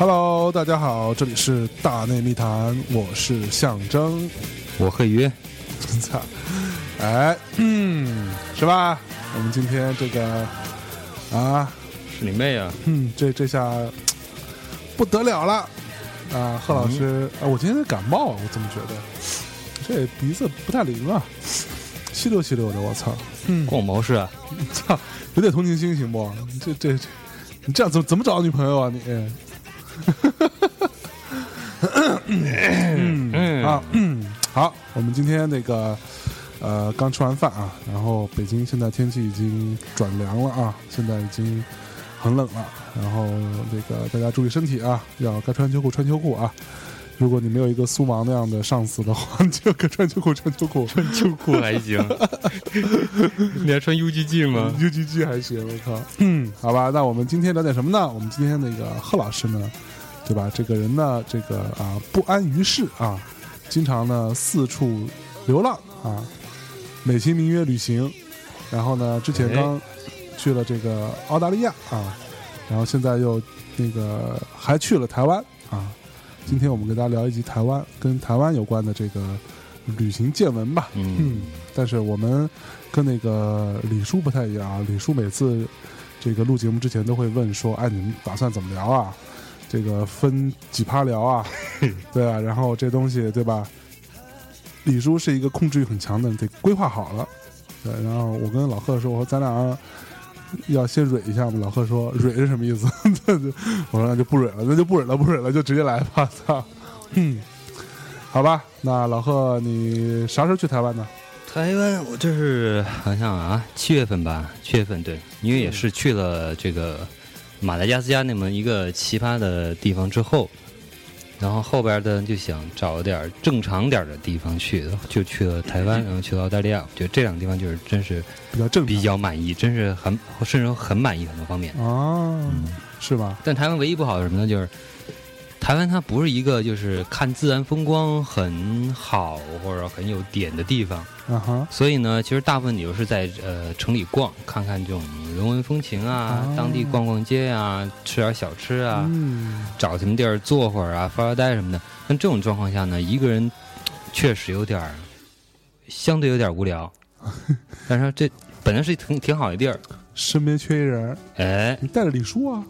Hello，大家好，这里是大内密谈，我是象征。我和约，操，哎，嗯，是吧？我们今天这个啊，是你妹啊！嗯，这这下不得了了啊！贺老师，啊，我今天感冒，我怎么觉得这鼻子不太灵啊？吸溜吸溜的，我操！嗯，关我毛事啊！操，有点同情心行不？这这这，你这样怎么怎么找女朋友啊你？嗯嗯啊嗯，好，我们今天那个呃刚吃完饭啊，然后北京现在天气已经转凉了啊，现在已经很冷了，然后这个大家注意身体啊，要该穿秋裤穿秋裤啊。如果你没有一个苏芒那样的上司的话，你就该穿秋裤穿秋裤，穿秋裤还行。你还穿 UGG 吗？UGG 还行，我靠。嗯，好吧，那我们今天聊点什么呢？我们今天那个贺老师呢？对吧？这个人呢，这个啊不安于世啊，经常呢四处流浪啊，美其名曰旅行。然后呢，之前刚去了这个澳大利亚啊，然后现在又那个还去了台湾啊。今天我们跟大家聊一集台湾跟台湾有关的这个旅行见闻吧。嗯，但是我们跟那个李叔不太一样啊。李叔每次这个录节目之前都会问说：“哎，你们打算怎么聊啊？”这个分几趴聊啊，对啊，然后这东西对吧？李叔是一个控制欲很强的，得规划好了。对，然后我跟老贺说：“我说咱俩要先蕊一下吗。”老贺说：“蕊是什么意思？” 我说：“那就不蕊了，那就不蕊了，不蕊了，就直接来吧。”操，嗯，好吧。那老贺，你啥时候去台湾呢？台湾，我这是好像啊，七月份吧，七月份对，因为也是去了这个。马达加斯加那么一个奇葩的地方之后，然后后边的就想找点正常点的地方去，就去了台湾，然后去了澳大利亚。我觉得这两个地方就是真是比较正，比较满意，真是很甚至很满意很多方面。哦，是吧？但台湾唯一不好的什么呢？就是。台湾它不是一个就是看自然风光很好或者很有点的地方。所以呢，其实大部分你就是在呃城里逛，看看这种人文风情啊，当地逛逛街啊，吃点小吃啊，找什么地儿坐会儿啊，发发呆什么的。那这种状况下呢，一个人确实有点儿相对有点无聊。但是这本来是挺挺好的地儿。身边缺一人，哎，你带着李叔啊？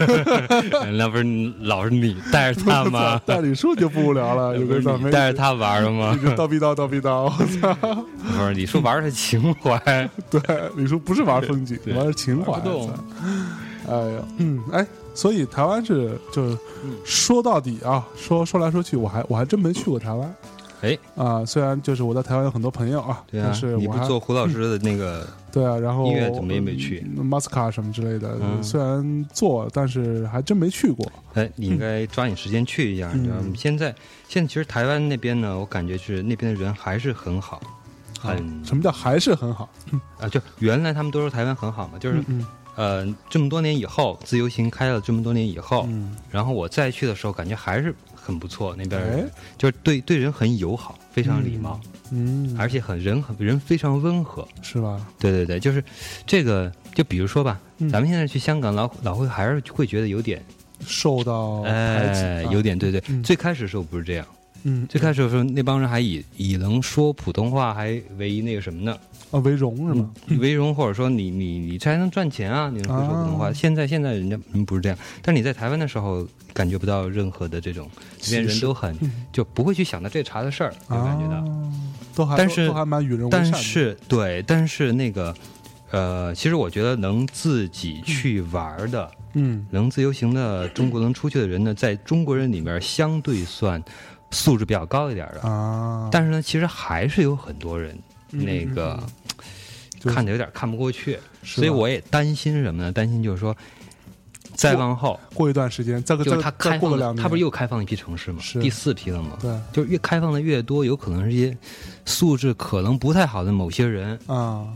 那不是老是你带着他吗？带李叔就不无聊了，有个你带着他玩了吗？叨逼叨叨逼叨，我操！不是李叔玩的是情怀，对，李叔不是玩风景，玩的是情怀。哎呀，嗯，哎，所以台湾是就是说到底啊，说说来说去，我还我还真没去过台湾。哎啊，虽然就是我在台湾有很多朋友啊，但是你不做胡老师的那个 对啊，然后音乐怎么也没去，马斯卡什么之类的，虽然做，但是还真没去过。哎，你应该抓紧时间去一下。你知道吗？现在现在其实台湾那边呢，我感觉是那边的人还是很好，很什么叫还是很好 啊？就原来他们都说台湾很好嘛，就是呃这么多年以后，自由行开了这么多年以后，然后我再去的时候，感觉还是。很不错，那边就是对对人很友好，非常礼貌，嗯，而且很人很人非常温和，是吧？对对对，就是这个，就比如说吧，咱们现在去香港，老老会还是会觉得有点受到哎，有点对对。最开始的时候不是这样，嗯，最开始的时候那帮人还以以能说普通话还为那个什么呢？啊，为荣是吗？为荣，或者说你你你才能赚钱啊？你能会说普通话？现在现在人家不是这样，但你在台湾的时候感觉不到任何的这种，这边人都很就不会去想到这茬的事儿，就感觉到都还但是都还蛮与人为善。但是对，但是那个呃，其实我觉得能自己去玩的，嗯，能自由行的中国能出去的人呢，在中国人里面相对算素质比较高一点的啊。但是呢，其实还是有很多人那个。看着有点看不过去，所以我也担心什么呢？担心就是说，再往后过一段时间，就他开放了，他不是又开放一批城市吗？第四批了吗？对，就越开放的越多，有可能是一些素质可能不太好的某些人啊，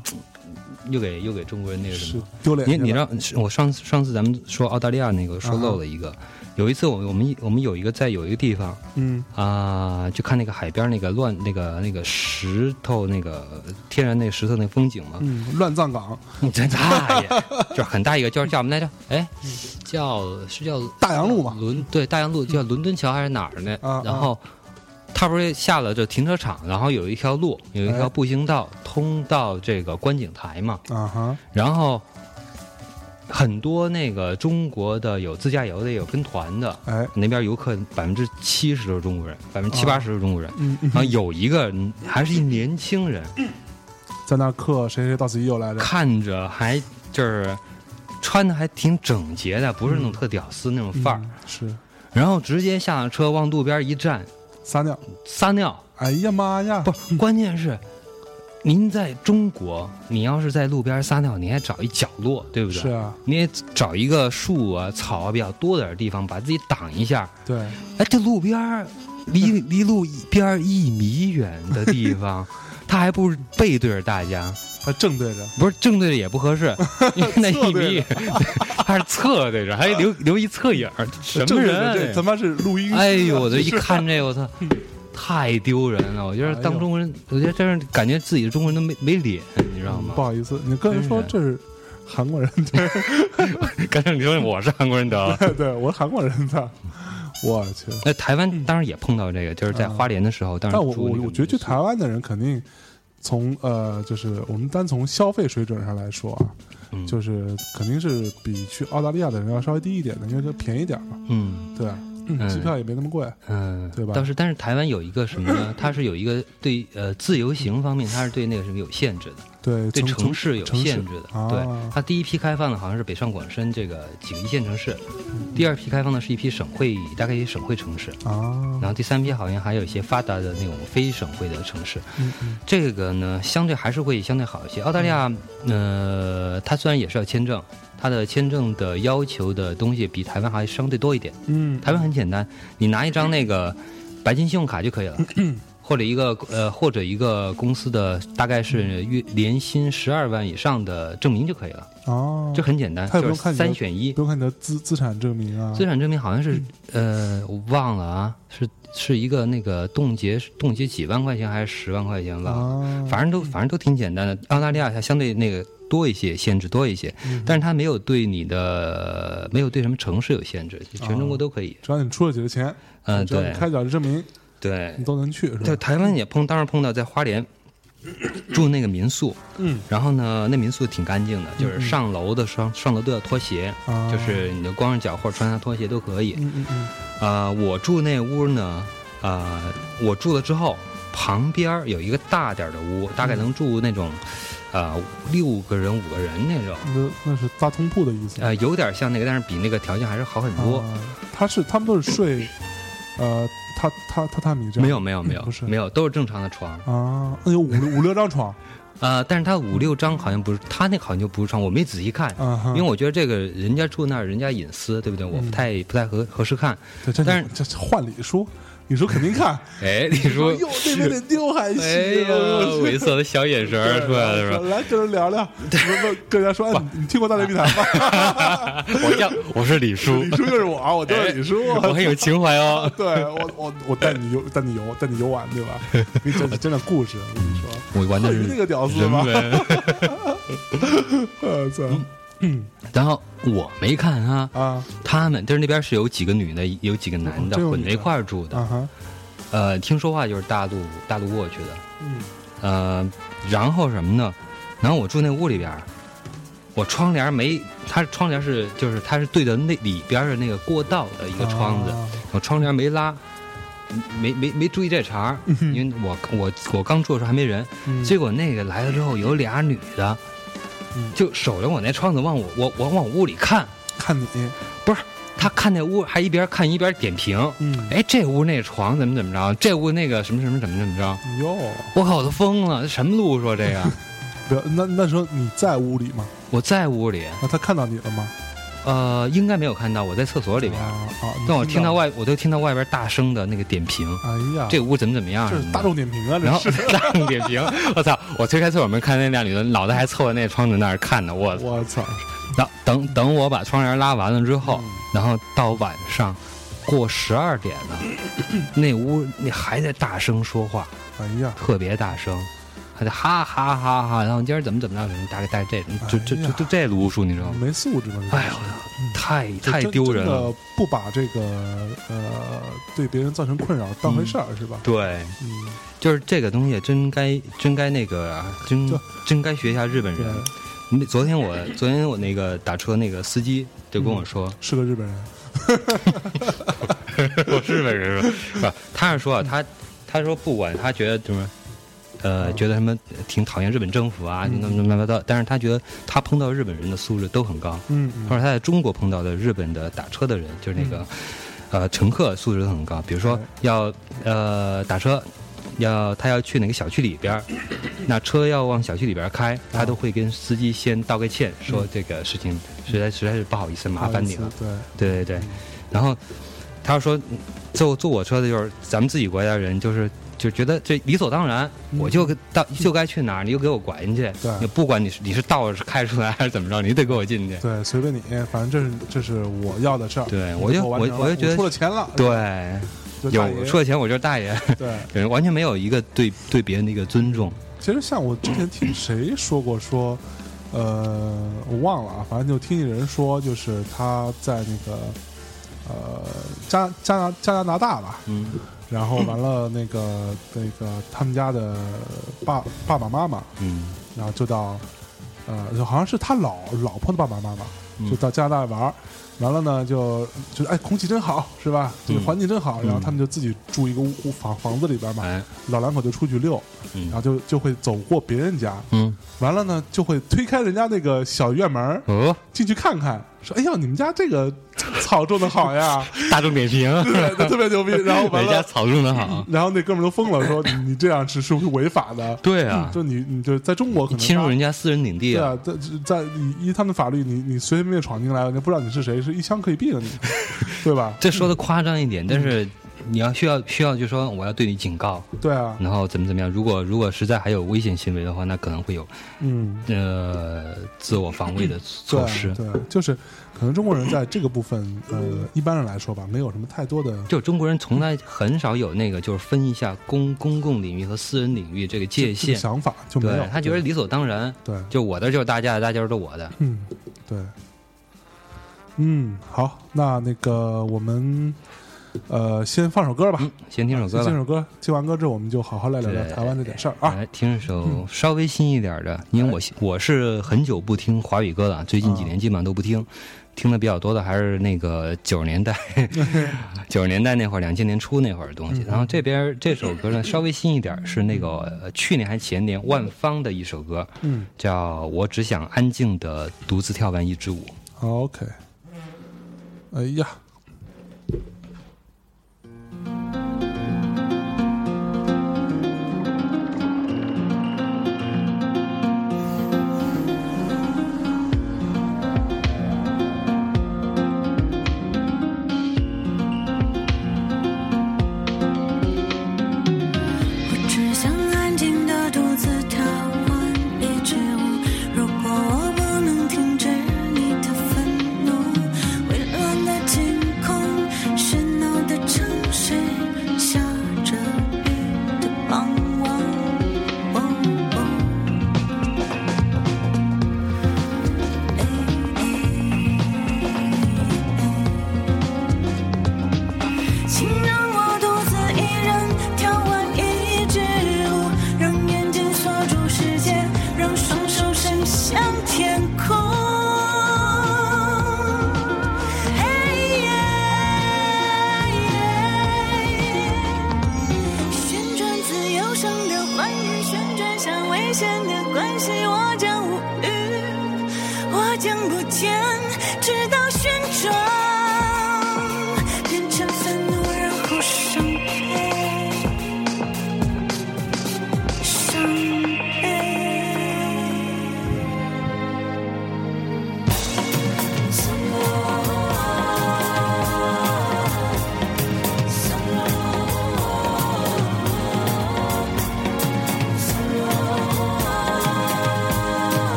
又给又给中国人那个什么丢脸。你你知道，我上次上次咱们说澳大利亚那个说漏了一个。有一次，我我们我们有一个在有一个地方，嗯啊，就看那个海边那个乱那个那个石头那个天然那石头那风景嘛，嗯，乱葬岗，真大爷，就很大一个，叫叫什么来着？哎，叫是叫大洋路嘛？伦对大洋路叫伦敦桥还是哪儿呢？啊，然后他不是下了这停车场，然后有一条路，有一条步行道通到这个观景台嘛？啊哈，然后。很多那个中国的有自驾游的，有跟团的。哎，那边游客百分之七十都是中国人，百分之七八十是中国人。嗯，然后有一个还是一年轻人，在那刻谁谁到此一游来着？看着还就是穿的还挺整洁的，不是那种特屌丝那种范儿。是。然后直接下了车往路边一站，撒尿，撒尿。哎呀妈呀！不，关键是。您在中国，你要是在路边撒尿，你还找一角落，对不对？是啊，你也找一个树啊、草啊比较多点的地方，把自己挡一下。对，哎，这路边离 离路边一米远的地方，他还不是背对着大家，他正对着，不是正对着也不合适，因为那一米他是侧对着，还留留一侧影什么人？这他妈是录音！哎呦，我这一看这，我操！太丢人了！我觉得当中国人，我觉得真是感觉自己的中国人都没没脸，你知道吗？不好意思，你刚才说这是韩国人，刚才你说我是韩国人得了，对，我是韩国人的，我去。那台湾当然也碰到这个，就是在花莲的时候，但我我我觉得去台湾的人肯定从呃，就是我们单从消费水准上来说啊，就是肯定是比去澳大利亚的人要稍微低一点的，因为它便宜点嘛。嗯，对。机票也没那么贵，嗯，对吧？倒是，但是台湾有一个什么呢？它是有一个对呃自由行方面，它是对那个什么有限制的，对，对城市有限制的。对，它第一批开放的好像是北上广深这个几个一线城市，第二批开放的是一批省会，大概一些省会城市啊。然后第三批好像还有一些发达的那种非省会的城市。嗯嗯，这个呢，相对还是会相对好一些。澳大利亚，呃，它虽然也是要签证。它的签证的要求的东西比台湾还相对多一点。嗯，台湾很简单，你拿一张那个白金信用卡就可以了，或者一个呃或者一个公司的大概是月年薪十二万以上的证明就可以了。哦，这很简单，就是三选一，不用看你的资资产证明啊。资产证明好像是呃我忘了啊，是是一个那个冻结冻结几万块钱还是十万块钱吧？反正都反正都挺简单的。澳大利亚它相对那个。多一些限制多一些，但是它没有对你的没有对什么城市有限制，全中国都可以。只要你出了几个钱，嗯，对，开缴证明，对，你都能去。在台湾也碰，当时碰到在花莲 住那个民宿，嗯，然后呢，那民宿挺干净的，就是上楼的上上楼都要脱鞋，就是你的光着脚或者穿上拖鞋都可以。嗯嗯嗯。啊，我住那屋呢，啊，我住了之后，旁边有一个大点的屋，大概能住那种。啊，六个人、五个人那种，那那是大通铺的意思。呃，有点像那个，但是比那个条件还是好很多。他是他们都是睡，呃，榻榻榻榻米这样？没有没有没有，不是没有，都是正常的床啊。那有五六五六张床，呃，但是他五六张好像不是，他那好像就不是床，我没仔细看，因为我觉得这个人家住那儿，人家隐私，对不对？我不太不太合合适看。但是这换礼书。李叔肯定看，哎，李叔，哟，那边得丢还行，猥琐的小眼神出来了 是吧？来跟人聊聊，跟人家说，你听过大内密谈吗？我叫，我是李叔，李叔就是我，我叫李叔，我很有情怀哦。对我，我我带你游，带你游，带你游玩，对吧？给你讲讲讲故事，我跟你说，我玩的是那个屌丝吗？我操！嗯，然后我没看啊啊，他们就是那边是有几个女的，有几个男的混在一块儿住的，呃，听说话就是大陆大陆过去的，嗯，呃，然后什么呢？然后我住那屋里边，我窗帘没，它窗帘是就是它是对着那里边的那个过道的一个窗子，我窗帘没拉，没没没注意这茬，因为我我我刚住的时候还没人，结果那个来了之后有俩女的。就守着我那窗子，往我我我往屋里看，看你不是他看那屋，还一边看一边点评。嗯，哎，这屋那床怎么怎么着？这屋那个什么什么怎么怎么着？哟，我靠，我都疯了！什么路说这个？不，那那时候你在屋里吗？我在屋里。那他看到你了吗？呃，应该没有看到，我在厕所里边。啊，但我听到外，我都听到外边大声的那个点评。哎呀，这屋怎么怎么样？这是大众点评啊！然后 大众点评，我操！我推开厕所门，看那俩女的，脑袋还凑在那窗子那儿看呢。我我操！等等等，我把窗帘拉完了之后，然后到晚上过十二点了，那屋那还在大声说话。哎呀，特别大声。还得哈哈哈哈，然后今儿怎么怎么着？大概带这，就就就就这路数，你知道吗？没素质吗？哎呀，太太丢人了！不把这个呃对别人造成困扰当回事儿是吧？对，嗯，就是这个东西真该真该那个真真该学一下日本人。那昨天我昨天我那个打车那个司机就跟我说是个日本人，我是日本人是吧？他是说他他说不管他觉得什么。呃，觉得他们挺讨厌日本政府啊，怎么怎么乱七八糟。但是他觉得他碰到日本人的素质都很高。嗯，或者他在中国碰到的日本的打车的人，就是那个呃乘客素质都很高。比如说要呃打车，要他要去哪个小区里边，那车要往小区里边开，他都会跟司机先道个歉，说这个事情实在实在是不好意思麻烦你了。对对对对。然后他说坐坐我车的就是咱们自己国家人，就是。就觉得这理所当然，我就到就该去哪儿，你就给我管进去。对，不管你是你是倒着开出来 还是怎么着，你得给我进去。对，随便你，反正这是这是我要的事儿。对，我就我我就觉得出了钱了。对，有出了钱我就是大爷。对，完全没有一个对对别人的一个尊重。其实像我之前听谁说过说，呃，我忘了啊，反正就听人说，就是他在那个呃加加拿加拿大吧。嗯。然后完了，那个那个他们家的爸爸爸妈妈，嗯，然后就到，呃，就好像是他老老婆的爸爸妈妈，就到加拿大玩完了呢，就就哎，空气真好，是吧？这个环境真好，然后他们就自己住一个屋房房子里边嘛，老两口就出去遛，然后就就会走过别人家，嗯，完了呢，就会推开人家那个小院门，哦，进去看看。说哎呦，你们家这个草种的好呀！大众点评，对，特别牛逼。然后完了，家草种的好。然后那哥们都疯了，说你这样是是不是违法的？对啊，就你你就在中国可能侵入人家私人领地啊。在在以他们法律，你你随随便便闯进来，人家不知道你是谁，是一枪可以毙了你，对吧？这说的夸张一点，但是。你要需要需要，就说我要对你警告，对啊，然后怎么怎么样？如果如果实在还有危险行为的话，那可能会有，嗯呃，自我防卫的措施。对，就是可能中国人在这个部分，呃，一般人来说吧，没有什么太多的。就中国人从来很少有那个，就是分一下公公共领域和私人领域这个界限想法，就没有。他觉得理所当然。对，就我的就是大家的，大家都是我的。嗯，对。嗯，好，那那个我们。呃，先放首歌吧，先听首歌。听首歌，听完歌之后，我们就好好来聊聊台湾这点事儿啊。来听一首稍微新一点的，因为我我是很久不听华语歌了，最近几年基本上都不听，听的比较多的还是那个九十年代，九十年代那会儿，两千年初那会儿的东西。然后这边这首歌呢，稍微新一点，是那个去年还前年万芳的一首歌，嗯，叫我只想安静的独自跳完一支舞。OK，哎呀。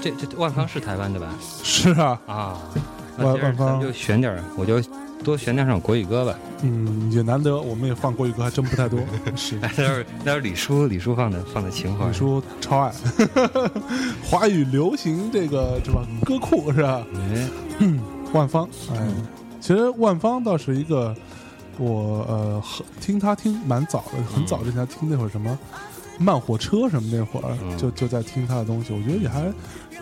这这万方是台湾的吧？是啊，啊，万万方就选点我就多选点首国语歌吧。嗯，也难得，我们也放国语歌还真不太多。是，那是那是李叔李叔放的放的情怀，李叔超爱 华语流行这个是吧？歌库是吧？哎，万方，哎，其实万方倒是一个我呃听他听蛮早的，很早之前听那会儿什么。慢火车什么那会儿就就在听他的东西，我觉得也还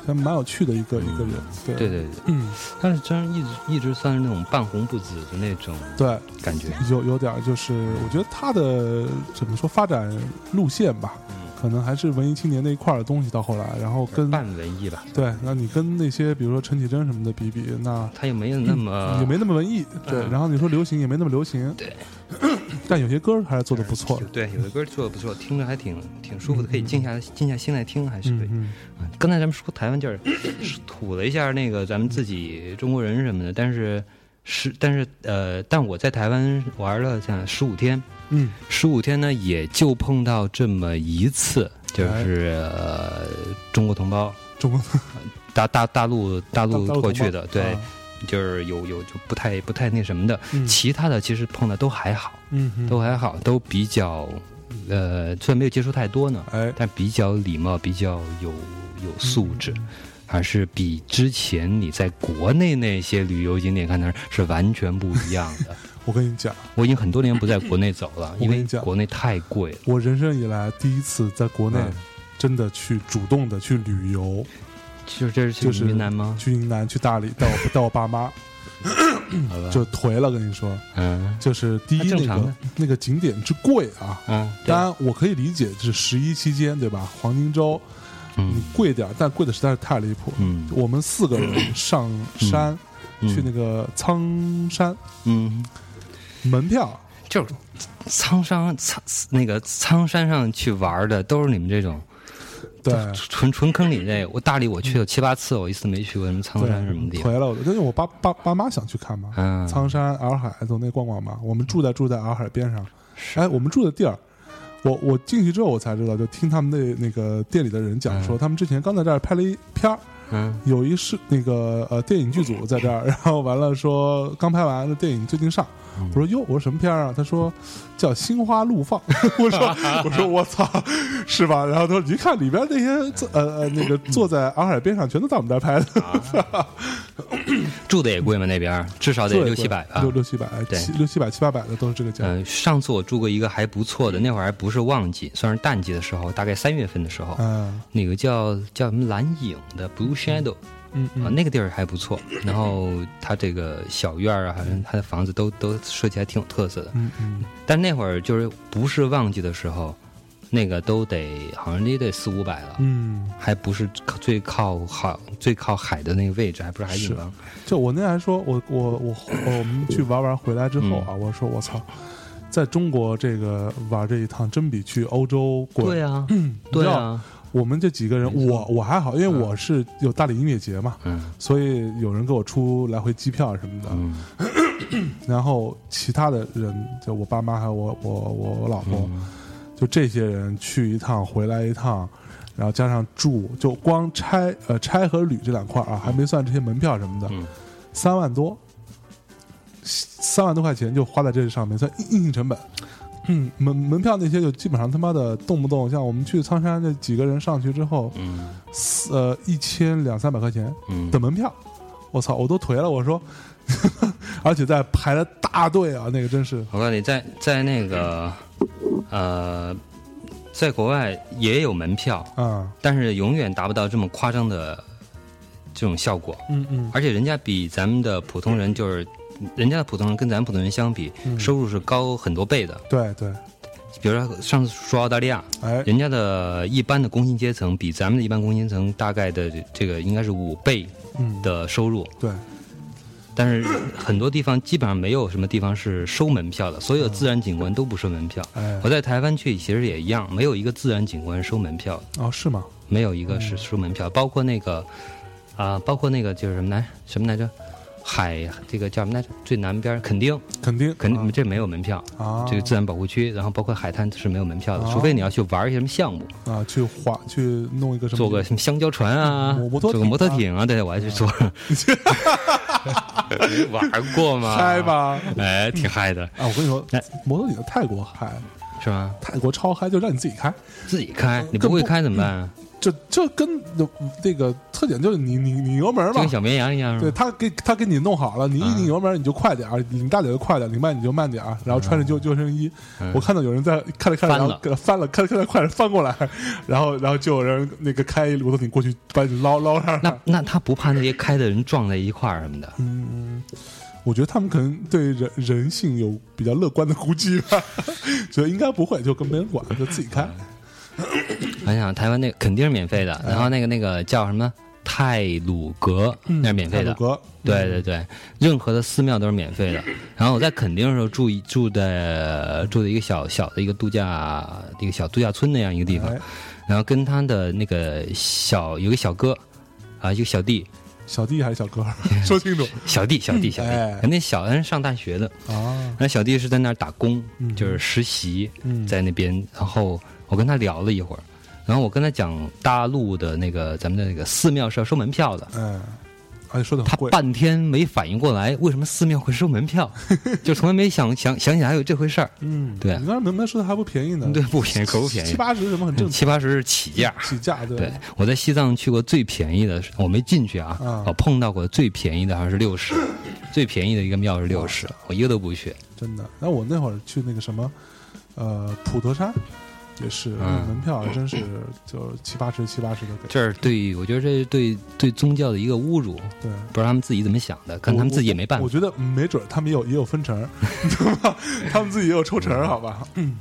还蛮有趣的一个一个人，对对对，嗯，但是真一直一直算是那种半红不紫的那种，对感觉有有点就是，我觉得他的怎么说发展路线吧。可能还是文艺青年那一块的东西，到后来，然后跟半文艺吧。对，那你跟那些比如说陈绮贞什么的比比，那他也没有那么也没那么文艺。对，然后你说流行也没那么流行。对，但有些歌还是做的不错的。对，有的歌做的不错，听着还挺挺舒服的，可以静下静下心来听，还是可以。刚才咱们说台湾劲儿，吐了一下那个咱们自己中国人什么的，但是是但是呃，但我在台湾玩了像十五天。嗯，十五天呢，也就碰到这么一次，就是中国同胞，中国大大大陆大陆过去的，对，就是有有就不太不太那什么的，其他的其实碰的都还好，嗯，都还好，都比较，呃，虽然没有接触太多呢，哎，但比较礼貌，比较有有素质，还是比之前你在国内那些旅游景点看的是完全不一样的。我跟你讲，我已经很多年不在国内走了，因为国内太贵了。我人生以来第一次在国内真的去主动的去旅游，就这是去云南吗？去云南去大理带我 带我爸妈，就颓了。跟你说，嗯，就是第一那个那个景点之贵啊，嗯，当然我可以理解，就是十一期间对吧？黄金周，嗯，贵点，但贵的实在是太离谱。嗯，我们四个人上山去那个苍山，嗯。门票。就是苍山苍那个苍山上去玩的，都是你们这种，对，纯纯坑里那。我大理我去了七八次，我一次没去过什么苍山什么地方。回了，因为我爸爸爸妈想去看嘛，苍山洱海走那逛逛嘛。我们住在住在洱海边上，哎，我们住的地儿，我我进去之后我才知道，就听他们那那个店里的人讲说，他们之前刚在这儿拍了一片儿。嗯，有一是那个呃电影剧组在这儿，然后完了说刚拍完的电影最近上，我说哟，我说什么片儿啊？他说叫《心花怒放》，我说我说我操，是吧？然后他说一看里边那些呃呃那个坐在洱海边上，全都在我们这儿拍的。住的也贵吗？那边至少得六七百吧，六六七百，对，六七百七八百的都是这个价。嗯，上次我住过一个还不错的，那会儿还不是旺季，算是淡季的时候，大概三月份的时候，嗯，那个叫叫什么蓝影的 Blue Shadow，嗯 啊，那个地儿还不错。然后它这个小院啊，好像它的房子都都设计还挺有特色的。嗯嗯。但那会儿就是不是旺季的时候。那个都得好像也得四五百了，嗯，还不是最靠好最靠海的那个位置，还不是海景房。就我那还说，我我我我们去玩完回来之后啊，我说我操，在中国这个玩这一趟真比去欧洲贵。对啊，对啊，我们这几个人，我我还好，因为我是有大理音乐节嘛，嗯，所以有人给我出来回机票什么的，嗯，然后其他的人，就我爸妈还有我我我我老婆。就这些人去一趟回来一趟，然后加上住，就光拆呃拆和旅这两块啊，还没算这些门票什么的，三万多，三万多块钱就花在这上面，算硬性成本。嗯，门门票那些就基本上他妈的动不动像我们去苍山那几个人上去之后，嗯，呃一千两三百块钱的门票，我操，我都颓了。我说，而且在排了大队啊，那个真是。我告诉你，在在那个。呃，在国外也有门票，嗯，但是永远达不到这么夸张的这种效果，嗯嗯，而且人家比咱们的普通人，就是人家的普通人跟咱普通人相比，收入是高很多倍的，对对。比如说上次说澳大利亚，哎，人家的一般的工薪阶层比咱们的一般工薪阶层大概的这个应该是五倍的收入，对。但是很多地方基本上没有什么地方是收门票的，所有自然景观都不收门票。我在台湾去其实也一样，没有一个自然景观收门票。哦，是吗？没有一个是收门票，包括那个啊，包括那个就是什么来什么来着，海这个叫什么来着？最南边垦丁，肯定肯定这没有门票啊，这个自然保护区，然后包括海滩是没有门票的，除非你要去玩一些什么项目啊，去划去弄一个什么，坐个什么香蕉船啊，坐个摩托艇啊，对，我还去坐。玩过吗？嗨吧，哎，挺嗨的。啊，我跟你说，摩托艇泰国嗨，是吗？泰国超嗨，就让你自己开，自己开，你不会开怎么办？就就跟那个特点就是你你你油门嘛，像小绵羊一样。对他给他给你弄好了，你一拧油门你就快点儿，拧大点就快点，拧慢你就慢点儿。然后穿着救救生衣，我看到有人在看着看着然后给他翻了，看着看着快点翻过来，然后然后就有人那个开摩托艇过去把你捞捞上。那那他不怕那些开的人撞在一块儿什么的？嗯，我觉得他们可能对人人性有比较乐观的估计吧，觉得应该不会，就跟没人管，就自己开。我想台湾那肯定是免费的，然后那个那个叫什么泰鲁阁那是免费的，对对对，任何的寺庙都是免费的。然后我在垦丁的时候住一住的住的一个小小的一个度假一个小度假村那样一个地方，然后跟他的那个小有个小哥啊一个小弟，小弟还是小哥，说清楚，小弟小弟小弟，那小恩上大学的。啊，那小弟是在那儿打工，就是实习在那边，然后。我跟他聊了一会儿，然后我跟他讲大陆的那个咱们的那个寺庙是要收门票的。嗯，哎，说的他半天没反应过来，为什么寺庙会收门票？就从来没想想想起来有这回事儿。嗯，对。你刚才门票说的还不便宜呢？对，不便宜，可不便宜。七八十什么很正常。七八十是起价。起价对。对，我在西藏去过最便宜的，我没进去啊。我碰到过最便宜的好像是六十，最便宜的一个庙是六十，我一个都不去。真的？那我那会儿去那个什么，呃，普陀山。也是，门票真是就七八十、七八十的给。这是对，我觉得这是对对宗教的一个侮辱。对，不知道他们自己怎么想的，可能他们自己也没办法。我觉得没准他们也有也有分成，他们自己也有抽成，好吧？嗯，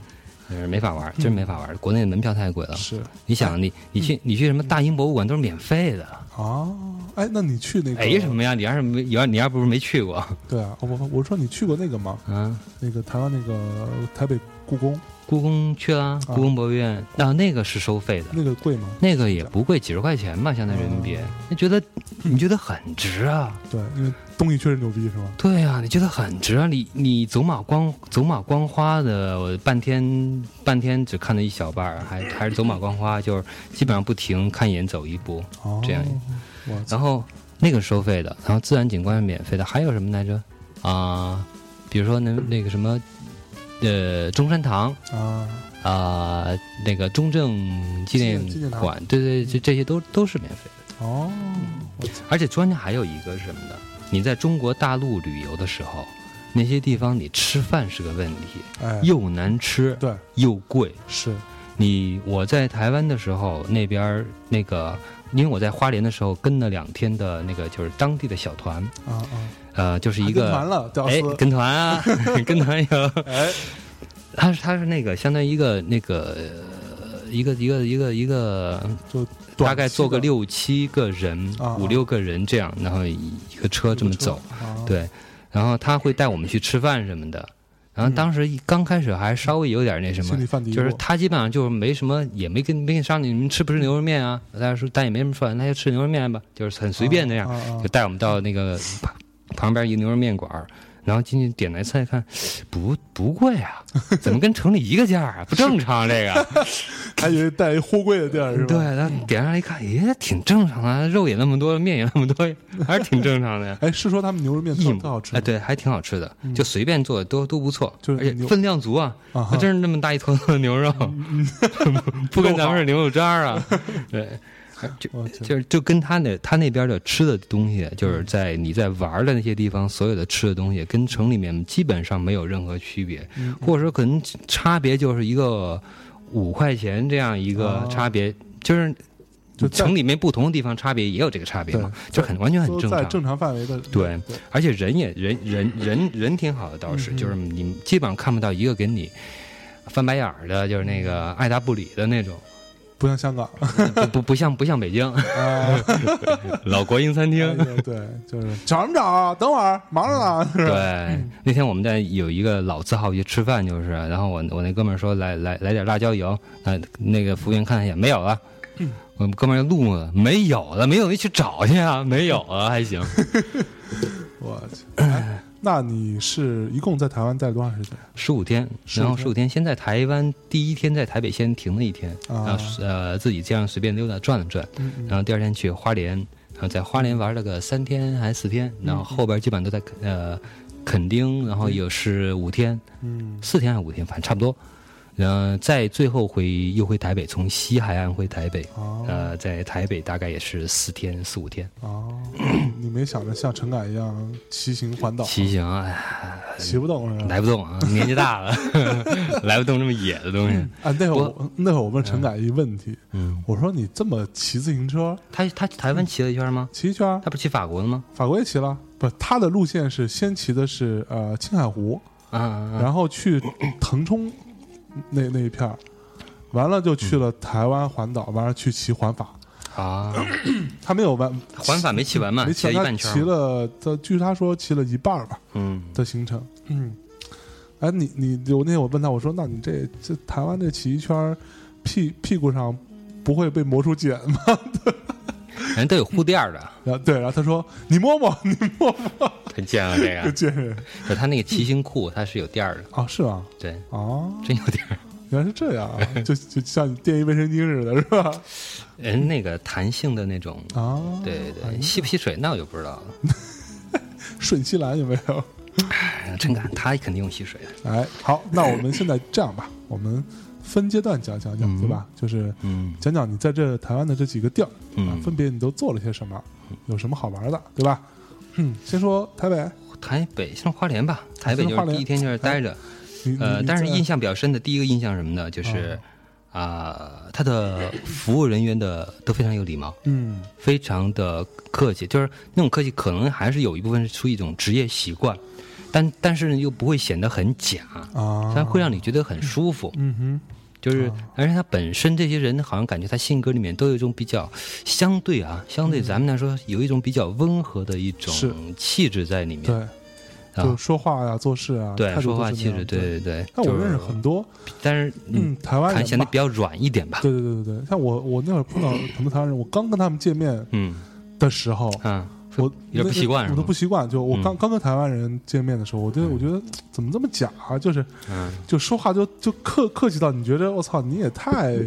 没法玩，真没法玩。国内的门票太贵了。是，你想，你你去你去什么大英博物馆都是免费的。啊，哎，那你去那个？哎，什么呀？你要是没，你要你要不是没去过？对啊，我我说你去过那个吗？啊，那个台湾那个台北故宫。故宫去啦，故宫博物院，那那个是收费的，那个贵吗？那个也不贵，几十块钱吧，相当于人民币。你觉得你觉得很值啊？对，因为东西确实牛逼，是吧？对啊，你觉得很值啊？你你走马观走马观花的，我半天半天只看了一小半还还是走马观花，就是基本上不停看一眼走一步，这样。然后那个收费的，然后自然景观是免费的，还有什么来着？啊，比如说那那个什么。呃，中山堂啊啊，那个中正纪念馆，对对，这这些都都是免费的哦。而且中间还有一个是什么的？你在中国大陆旅游的时候，那些地方你吃饭是个问题，又难吃，对，又贵。是你我在台湾的时候，那边那个，因为我在花莲的时候跟了两天的那个就是当地的小团啊啊。呃，就是一个跟团了，哎，跟团啊，跟团有，哎，他是他是那个相当于一个那个一个一个一个一个，就大概坐个六七个人，五六个人这样，然后一个车这么走，对，然后他会带我们去吃饭什么的，然后当时刚开始还稍微有点那什么，就是他基本上就是没什么，也没跟没跟商量，你们吃不吃牛肉面啊？大家说，但也没什么说，那就吃牛肉面吧，就是很随便那样，就带我们到那个。旁边一牛肉面馆然后进去点来菜看，不不贵啊，怎么跟城里一个价啊？不正常这个，还以为带一货柜的店是吧？对，他点上来一看，也挺正常啊，肉也那么多，面也那么多，还是挺正常的呀。哎，是说他们牛肉面特好吃？哎，对，还挺好吃的，就随便做都都不错，而且分量足啊，他真是那么大一坨牛肉，不跟咱们是牛肉渣啊，对。就就是就跟他那他那边的吃的东西，就是在你在玩的那些地方，所有的吃的东西跟城里面基本上没有任何区别，或者说可能差别就是一个五块钱这样一个差别，就是就城里面不同的地方差别也有这个差别嘛，就很完全很正常，正常范围的对，而且人也人人人人挺好的倒是，就是你基本上看不到一个给你翻白眼儿的，就是那个爱答不理的那种。不像香港，不不不像不像北京，老国营餐厅，对，就是找什么找？等会儿忙着呢。对，那天我们在有一个老字号去吃饭，就是，然后我我那哥们儿说来来来点辣椒油，呃，那个服务员看一眼没有了，我们哥们儿就怒了，没有了，没有，你去找去啊，没有了还行。我去，哎那你是一共在台湾待了多长时间？十五天，然后十五天，先在台湾第一天在台北先停了一天，啊。然后呃自己这样随便溜达转了转，嗯嗯然后第二天去花莲，然后在花莲玩了个三天还是四天，然后后边基本上都在呃垦丁，然后有是五天，嗯。四天还是五天，反正差不多。然后再最后回又回台北，从西海岸回台北，哦呃，在台北大概也是四天四五天，哦，你没想着像陈凯一样骑行环岛，骑行啊，哎骑不动是吧？来不动啊，年纪大了，来不动这么野的东西。啊，那会儿我那会儿我问陈凯一问题，嗯，我说你这么骑自行车他他台湾骑了一圈吗？骑一圈，他不是骑法国的吗？法国也骑了，不，他的路线是先骑的是呃青海湖，啊！然后去腾冲那那一片儿，完了就去了台湾环岛，完了去骑环法，啊，他没有完环法没骑完嘛，没骑完，骑了他骑半圈嘛。了，他据他说骑了一半吧嗯，的行程，嗯，哎，你你我那天我问他，我说那你这这台湾这骑一圈，屁屁股上不会被磨出茧吗？人都有护垫儿的，然后对，然后他说你摸摸，你摸摸，很贱啊这这个。贱人就他那个骑行裤，它是有垫儿的，啊，是吗？对，哦，真有垫儿。原来是这样啊，就就像垫一卫生巾似的，是吧？人那个弹性的那种，啊，对对，吸不吸水那我就不知道了。顺其兰有没有？哎真敢，他肯定用吸水的。哎，好，那我们现在这样吧，我们分阶段讲讲讲，嗯。对吧？就是嗯。讲讲你在这台湾的这几个地儿啊，嗯，分别你都做了些什么，有什么好玩的，对吧？嗯，先说台北，台北先花莲吧，台北就是第一天就是待着，呃，但是印象象比较深的第一个印象什么呢？就是啊，他的服务人员的都非常有礼貌，嗯。非常的客气，就是那种客气，可能还是有一部分是出于一种职业习惯，但但是呢又不会显得很假，啊，它会让你觉得很舒服。嗯哼就是啊，而且他本身这些人好像感觉他性格里面都有一种比较相对啊，相对咱们来说有一种比较温和的一种气质在里面。对，就啊，说话呀、做事啊，对说话气质，对。对对。但我认识很多，但是嗯，嗯，台湾人显得比，较软一点吧。对对对对对，像我我那会儿碰到 很多台湾人，我刚跟他们见面嗯。的时候，啊，我有点不习惯我都不习惯。就我刚、嗯刚跟台湾人见面的时候，我觉得我觉得怎么这么假啊？就是嗯，就说话就就客客气到你觉得我操，你也太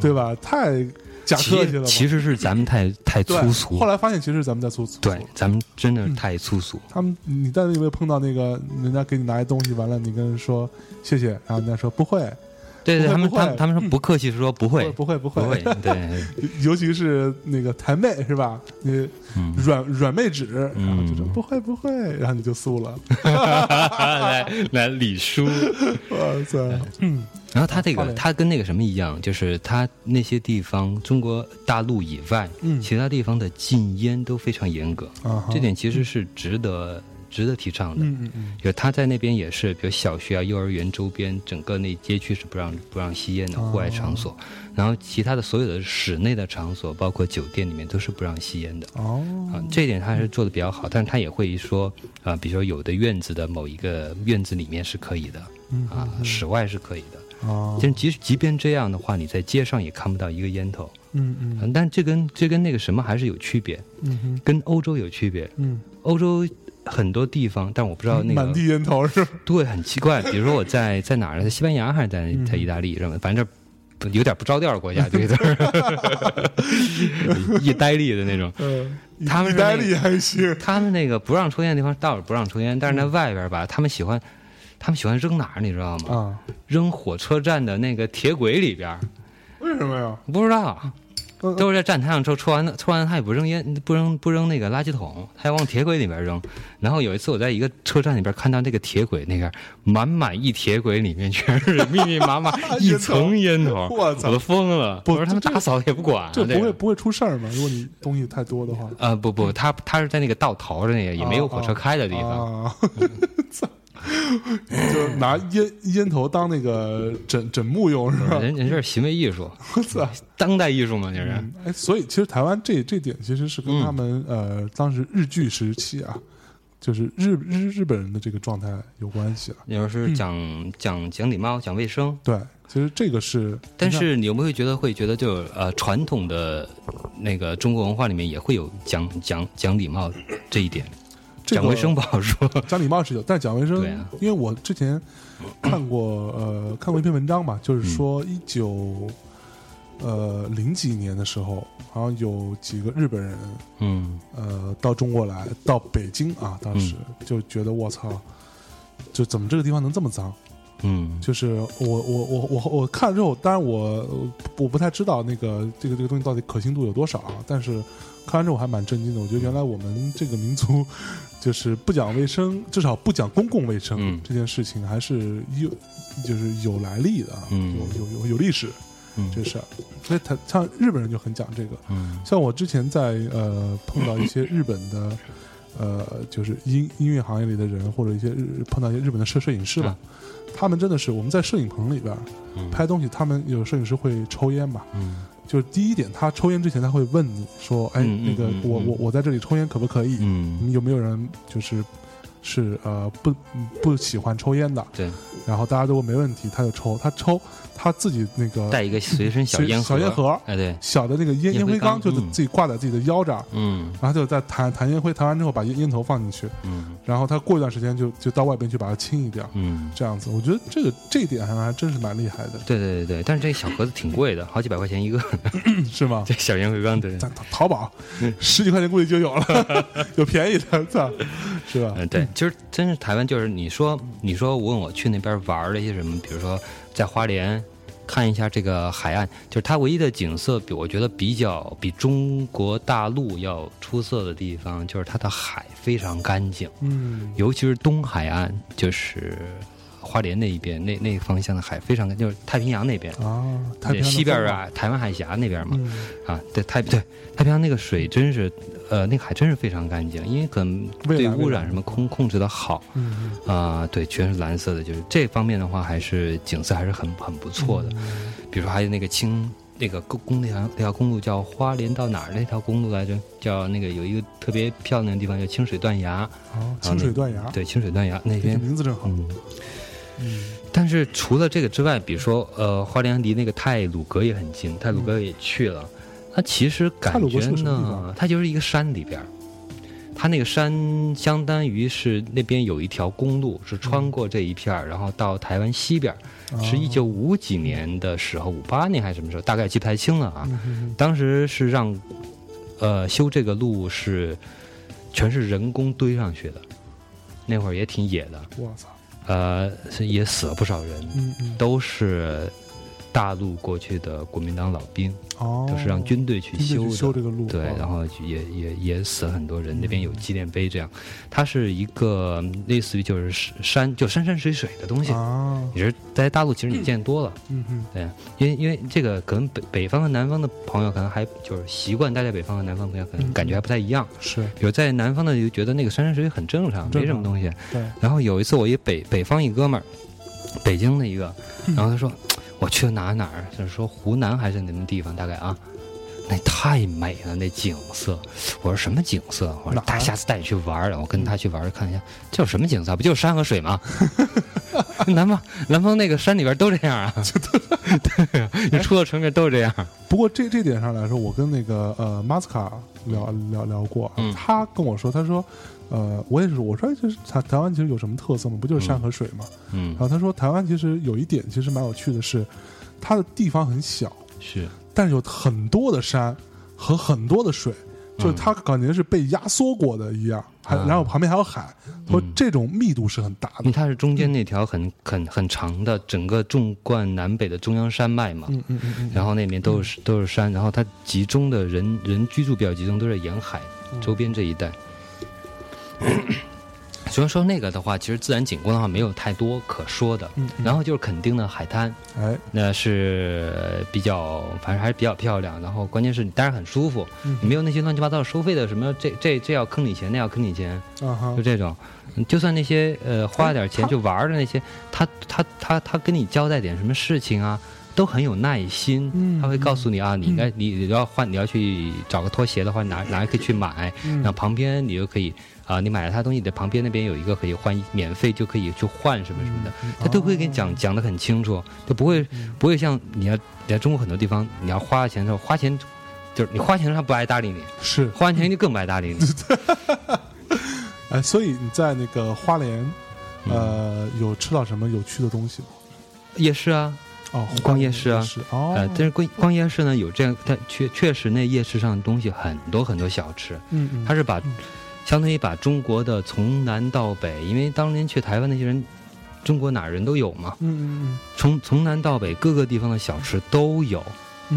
对吧？太假客气了吧？其实是咱们太太粗俗后。来发现，其实咱们在粗俗。对，咱们真的是太粗俗。他们，你在那有没有碰到那个人家给你拿一东西，完了你跟人说谢谢，然后人家说不会，对对，他们他们他们说不客气，说不会。不会不会不会，对，尤其是那个台妹是吧？你嗯，软软妹纸，嗯。然后就说不会不会，然后你就酥了。来来李叔。哇塞，嗯。然后他这个他跟那个什么一样，就是他那些地方，中国大陆以外，嗯。其他地方的禁烟都非常严格，啊，这点其实是值得值得提倡的。嗯嗯嗯。就他在那边也是，比如小学啊、幼儿园周边，整个那街区是不让不让吸烟的户外场所，然后其他的所有的室内的场所，包括酒店里面都是不让吸烟的。哦。啊，这一点他是做的比较好，但是他也会说，啊，比如说有的院子的某一个院子里面是可以的，嗯啊，室外是可以的。哦。其实即即便这样的话，你在街上也看不到一个烟头，嗯嗯。嗯，但这跟这跟那个什么还是有区别，嗯哼。跟欧洲有区别。嗯，欧洲很多地方，但我不知道那个满地烟头是？对，很奇怪。比如说我在在哪儿？在西班牙还是在嗯在意大利？什么？反正这有点不着调的国家，这个字儿，意大利的那种。嗯，他们意大利还行，他们那个不让抽烟的地方倒是不让抽烟，但是在外边吧，他们喜欢，他们喜欢扔哪儿？你知道吗？啊？扔火车站的那个铁轨里边。为什么呀？不知道，嗯都是在站台上抽，抽完了，抽完了他也不扔烟，不扔不扔那个垃圾桶，他要往铁轨里边扔。然后有一次我在一个车站里边看到那个铁轨那个满满一铁轨里面全是密密麻麻 一层烟头，我操我都疯了。不是他们这打扫也不管啊，这这不会不会出事儿吗？如果你东西太多的话，啊不不，他他是在那个道头的那个也没有火车开的地方！就拿烟烟头当那个枕枕木用是吧？人人这是行为艺术，我操！当代艺术嘛，这是。嗯哎，所以其实台湾这这点其实是跟嗯他们、呃当时日据时期啊，就是日日日本人的这个状态有关系了。你要是讲讲讲礼貌、讲卫生，对，其实这个是，但是你有没有觉得会觉得就呃传统的那个中国文化里面也会有讲讲讲礼貌这一点？讲卫生不好说，讲礼貌是有，但讲卫生，因为我之前看过呃看过一篇文章吧，就是说一九呃零几年的时候，好像有几个日本人嗯呃到中国来，到北京啊，当时就觉得我操，就怎么这个地方能这么脏？嗯就是我我我我我看了之后，当然我我不太知道那个这个这个东西到底可信度有多少啊，但是看完之后我还蛮震惊的。我觉得原来我们这个民族就是不讲卫生，至少不讲公共卫生、嗯。这件事情，还是有就是有来历的有有有有历史嗯。这事儿。所以他像日本人就很讲这个，嗯。像我之前在呃碰到一些日本的呃，就是音音乐行业里的人，或者一些日碰到一些日本的摄摄影师吧，他们真的是我们在摄影棚里边嗯。拍东西，他们有摄影师会抽烟吧？嗯就是第一点，他抽烟之前他会问你说：“哎，那个我我我在这里抽烟可不可以？嗯你有没有人就是是呃不不喜欢抽烟的？”对，然后大家都说没问题，他就抽，他抽他自己那个带一个随身小随烟小烟盒，哎对，小的那个烟烟灰缸，就自己挂在自己的腰这儿，嗯。然后就在弹弹烟灰，弹完之后把烟烟头放进去，嗯。然后他过一段时间就就到外边去把它清一掉，嗯，这样子，我觉得这个这一点好像还真是蛮厉害的，对对对对，但是这小盒子挺贵的，好几百块钱一个，是吗？这小烟灰缸对。在淘淘宝嗯十几块钱估计就有了，有便宜的，操，是吧？嗯，对，其实真是台湾，就是你说，你说我问我去那边玩了一些什么，比如说在花莲看一下这个海岸，就是它唯一的景色，比我觉得比较比中国大陆要出色的地方，就是它的海非常干净，嗯。尤其是东海岸，就是花莲那一边那那个方向的海非常干，就是太平洋那边。啊，太平洋西边啊，台湾海峡那边嘛，嗯。啊，对太对太平洋那个水真是，呃，那个还真是非常干净，因为可能对污染什么控控制的好嗯啊、对，全是蓝色的，就是这方面的话，还是景色还是很很不错的。嗯比如说还有那个青那个公公那条那条公路叫花莲到哪儿那条公路来着？叫那个有一个特别漂亮的地方叫清水断崖，哦，清水断崖，对，清水断崖那边，名字真好，嗯。嗯但是除了这个之外，比如说，呃，花莲离那个泰鲁阁也很近，泰鲁阁也去了。它其实感觉呢，它就是一个山里边儿，它那个山相当于是那边有一条公路是穿过这一片儿，然后到台湾西边是一九五几年的时候，五八年还是什么时候，大概记不太清了啊。当时是让，呃，修这个路是全是人工堆上去的，那会儿也挺野的，嗯我操，呃，是也死了不少人。都是大陆过去的国民党老兵，哦，都是让军队去修的。修这个路，对，哦。然后也也也死了很多人，那边有纪念碑，这样，它是一个类似于就是山，就山山水水的东西。哦，也是在大陆，其实你见多了，嗯嗯。对，因为因为这个可能北北方和南方的朋友可能还就是习惯待在北方和南方朋友可能嗯。感觉还不太一样，是，比如在南方的就觉得那个山山水水很正常，没什么东西，对，然后有一次，我一北北方一哥们儿，北京的一个，嗯。然后他说我去了哪哪儿，就是说湖南还是哪么地方，大概啊，那太美了，那景色。我说什么景色？我说他下次带你去玩儿，我跟他去玩儿看一下，这有什么景色？不就是山和水吗？南方南方那个山里边都这样啊，对啊，你出了城市都是这样。不过这这点上来说，我跟那个呃马斯卡聊聊聊过啊，嗯他跟我说，他说，呃，我也是，我说就是台台湾其实有什么特色吗？不就是山和水吗？嗯。然，后他说，台湾其实有一点其实蛮有趣的是，它的地方很小，是，但是有很多的山和很多的水，就是它感觉是被压缩过的一样，还啊。然后旁边还有海，说嗯这种密度是很大的。因为。它是中间那条很很很长的整个纵贯南北的中央山脉嘛，嗯嗯嗯嗯，然后那边都是都是山，然后它集中的人人居住比较集中，都是沿海嗯。周边这一带。所以说那个的话，其实自然景观的话没有太多可说的。嗯，嗯然后就是垦丁的海滩，哎，那是比较，反正还是比较漂亮。然后关键是你待着很舒服，嗯你没有那些乱七八糟收费的什么，这这这要坑你钱，那要坑你钱，啊哈就，这种。嗯就算那些呃花点钱他就玩儿的那些，他他他他跟你交代点什么事情啊，都很有耐心。嗯他会告诉你啊，你应该你你要换你要去找个拖鞋的话，哪哪可以去买，嗯然后旁边你就可以啊，你买了他东西的旁边那边有一个可以换免费就可以去换什么什么的，嗯他都会给你讲讲的很清楚，就不会不会像你要你在中国很多地方你要花钱的时候花钱。就是你花钱他不爱搭理你，是花完钱就更不爱搭理你。哎，所以你在那个花莲，呃，有吃到什么有趣的东西吗？夜市啊，哦，逛夜市啊，哦，呃，但是逛逛夜市呢，有这样，但确确实那夜市上的东西很多很多小吃，嗯嗯，它是把相当于把中国的从南到北，因为当年去台湾那些人，中国哪儿人都有嘛，嗯嗯嗯，从从南到北各个地方的小吃都有。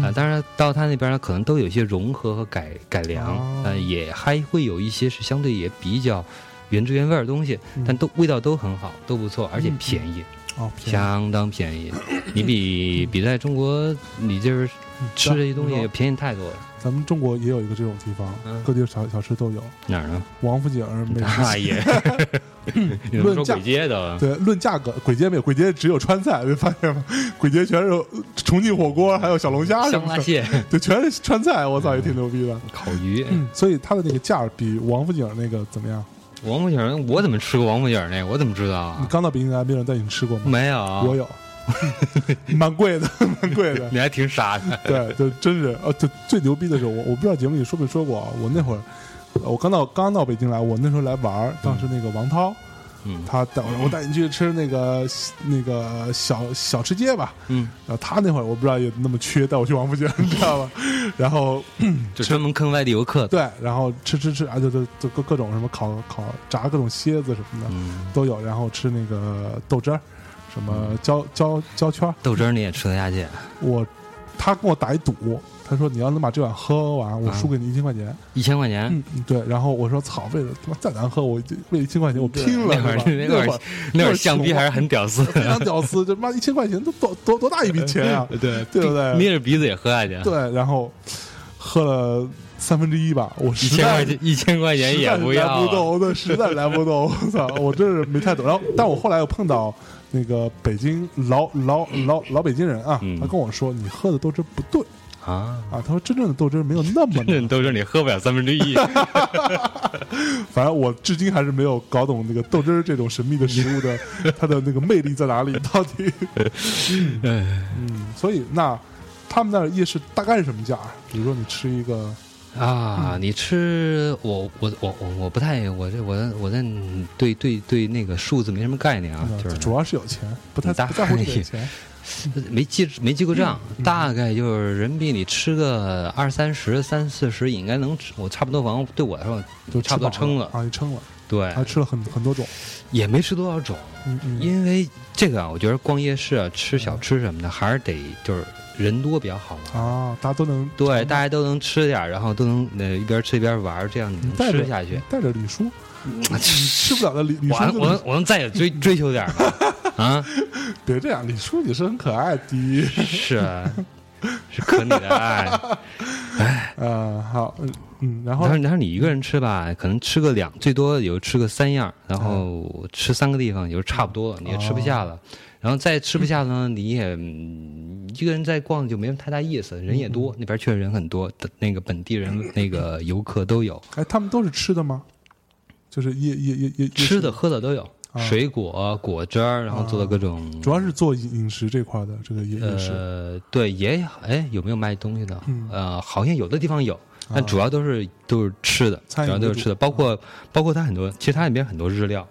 啊，当然到他那边呢，可能都有一些融合和改改良，呃，也还会有一些是相对也比较原汁原味的东西，但都味道都很好，都不错，而且便宜，哦，相当便宜，你比比在中国你这儿吃这些东西便宜太多了。咱们中国也有一个这种地方，各地小小吃都有。哪儿呢？王府井美大爷。论价，鬼街的对，论价格，鬼街没有，鬼街只有川菜，你发现吗？鬼街全是重庆火锅，还有小龙虾、香辣蟹，对，全是川菜。我操，也挺牛逼的。烤鱼，所以它的那个价比王府井那个怎么样？王府井，我怎么吃过王府井那个？我怎么知道啊？你刚到北京来，没有人带你吃过吗？没有，我有。蛮贵的，蛮贵的。你还挺傻的。对，就真是，啊，就最牛逼的是我，我不知道节目里说没说过啊。我那会儿，我刚到刚到北京来，我那时候来玩当时那个王涛，嗯，他带我，我带你去吃那个那个小小吃街吧，嗯，然后他那会儿我不知道有那么缺，带我去王府井，你知道吧？然后 就专门坑外地游客。对，然后吃吃吃啊，就就就各各种什么烤烤炸各种蝎子什么的都有，然后吃那个豆汁儿。什么胶胶胶圈豆汁儿你也吃得下去？我，他跟我打一赌，他说你要能把这碗喝完，我输给你一千块钱。一千块钱？嗯，对。然后我说操，为了他妈再难喝，我为一千块钱我拼了。那会儿那会儿那会儿相逼还是很屌丝，非常屌丝。这妈一千块钱都多多多大一笔钱啊？对对不对？捏着鼻子也喝下去。对，然后喝了三分之一吧。我一千块钱一千块钱也不要，来不动，我实在来不动。我操，我真是没太懂。然后，但我后来又碰到。那个北京老老老老北京人啊，他跟我说：“你喝的豆汁不对啊啊！”他说：“真正的豆汁没有那么……真正豆汁你喝不了三分之一。”反正我至今还是没有搞懂那个豆汁这种神秘的食物的 它的那个魅力在哪里，到底。嗯，所以那他们那夜市大概是什么价？比如说你吃一个。啊，你吃我我我我我不太我这我我在对对对那个数字没什么概念啊，就是主要是有钱，不太不在乎这个钱，没记没记过账，大概就是人民币你吃个二三十三四十应该能吃，我差不多反正对我来说就差不多撑了啊，就撑了，对，还吃了很很多种，也没吃多少种，嗯嗯，因为这个啊，我觉得逛夜市啊，吃小吃什么的还是得就是。人多比较好玩啊，大家都能对，大家都能吃点然后都能呃一边吃一边玩这样你能吃下去。带着李叔，吃不了的李 李叔，我我我能再追 追求点吗？啊，别这样，李叔你是很可爱的，是啊，是可你的爱。哎，啊好，嗯，然后然后你一个人吃吧，可能吃个两，最多有吃个三样，然后吃三个地方也就差不多了，你也吃不下了。然后再吃不下呢，你也一个人在逛就没什么太大意思，人也多，那边确实人很多，那个本地人、那个游客都有。哎，他们都是吃的吗？就是也也也也吃的喝的都有，水果果汁儿，然后做的各种。主要是做饮食这块的这个夜夜市。呃，对，也哎有没有卖东西的？呃，好像有的地方有，但主要都是都是吃的，主要都是吃的，包括包括它很多，其实它里边很多日料。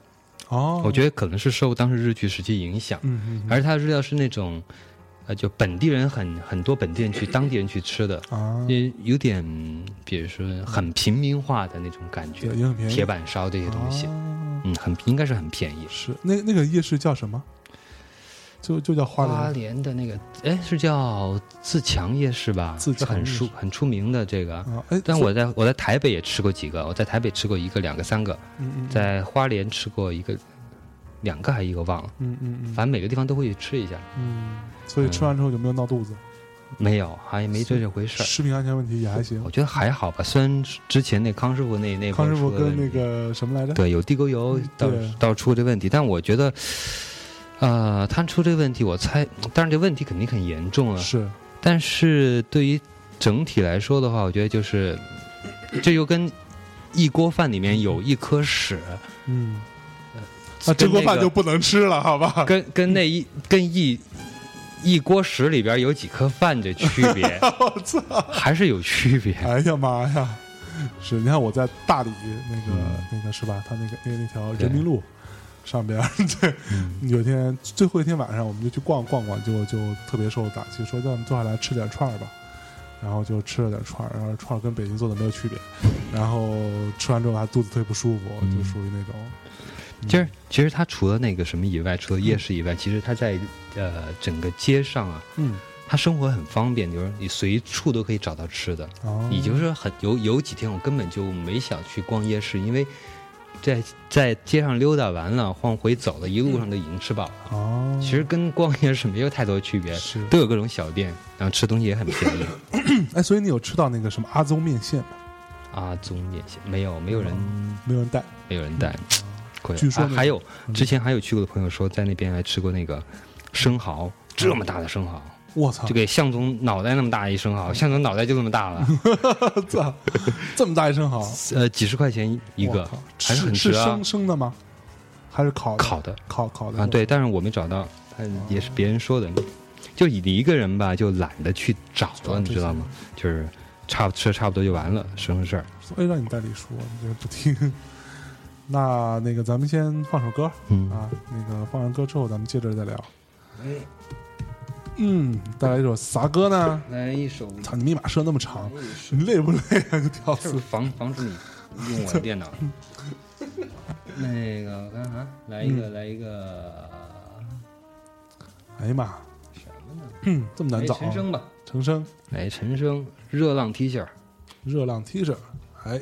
哦，我觉得可能是受当时日据时期影响，嗯嗯，而它的日料是那种，呃，就本地人很很多本地人去当地人去吃的，啊，也有点，比如说很平民化的那种感觉，铁板烧这些东西，嗯，很应该是很便宜。是那那个夜市叫什么？就就叫花莲。花莲的那个，哎，是叫自强夜市吧？自强很出很出名的这个。啊，哎，但我在我在台北也吃过几个，我在台北吃过一个、两个、三个。嗯嗯。在花莲吃过一个、两个还一个忘了。嗯嗯嗯。反正每个地方都会去吃一下。嗯。所以吃完之后有没有闹肚子？没有，好像没这这回事食品安全问题也还行。我觉得还好吧，虽然之前那康师傅那那康师傅跟那个什么来着？对，有地沟油，倒倒出这问题，但我觉得。呃，他出这个问题，我猜，当然这问题肯定很严重了。是，但是对于整体来说的话，我觉得就是，这就跟一锅饭里面有一颗屎，嗯，那这锅饭就不能吃了，好吧？跟跟那一跟一一锅屎里边有几颗饭的区别，我操，还是有区别。哎呀妈呀！是，你看我在大理那个、那个是吧？他那个那个那条人民路上边，对，有一天最后一天晚上，我们就去逛逛逛，就就特别受打击，说让我们坐下来吃点串儿吧。然后就吃了点串儿，然后串儿跟北京做的没有区别。然后吃完之后还肚子特别不舒服，就属于那种。其实，其实他除了那个什么以外，除了夜市以外，其实他在呃整个街上啊，嗯，他生活很方便，就是你随处都可以找到吃的。哦，你就是很有有几天我根本就没想去逛夜市，因为在在街上溜达完了，往回走了一路上都已经吃饱了。哦，其实跟逛夜市没有太多区别，是都有各种小店，然后吃东西也很便宜。哎，所以你有吃到那个什么阿宗面线吗？阿，宗面线没有，没有人，没有人带，没有人带。亏据说还有之前还有去过的朋友说，在那边还吃过那个生蚝，这么大的生蚝，我操就，给向总脑袋那么大一生蚝，向总脑袋就这么大了，操，这么大一生蚝，呃，几十块钱一个，还是很值啊是生。生的吗？还是烤的烤的烤烤的啊，对，但是我没找到，嗯，也是别人说的，就你一个人吧，就懒得去找了，你知道吗？就是差不吃差不多就完了，省省事儿。所以让你代理说，你这不听。那那个，咱们先放首歌嗯啊，那个放完歌之后，咱们接着再聊。嗯，带来一首啥歌呢？来一首，操，你密码设那么长，你累不累啊？个屌丝就是！防防止你用我的电脑。那个我看看，来一个，来一个哎呀妈，什么呢？嗯，这么难找啊。陈升吧，陈升，来陈升，热浪 T 恤。热浪 T 恤，哎，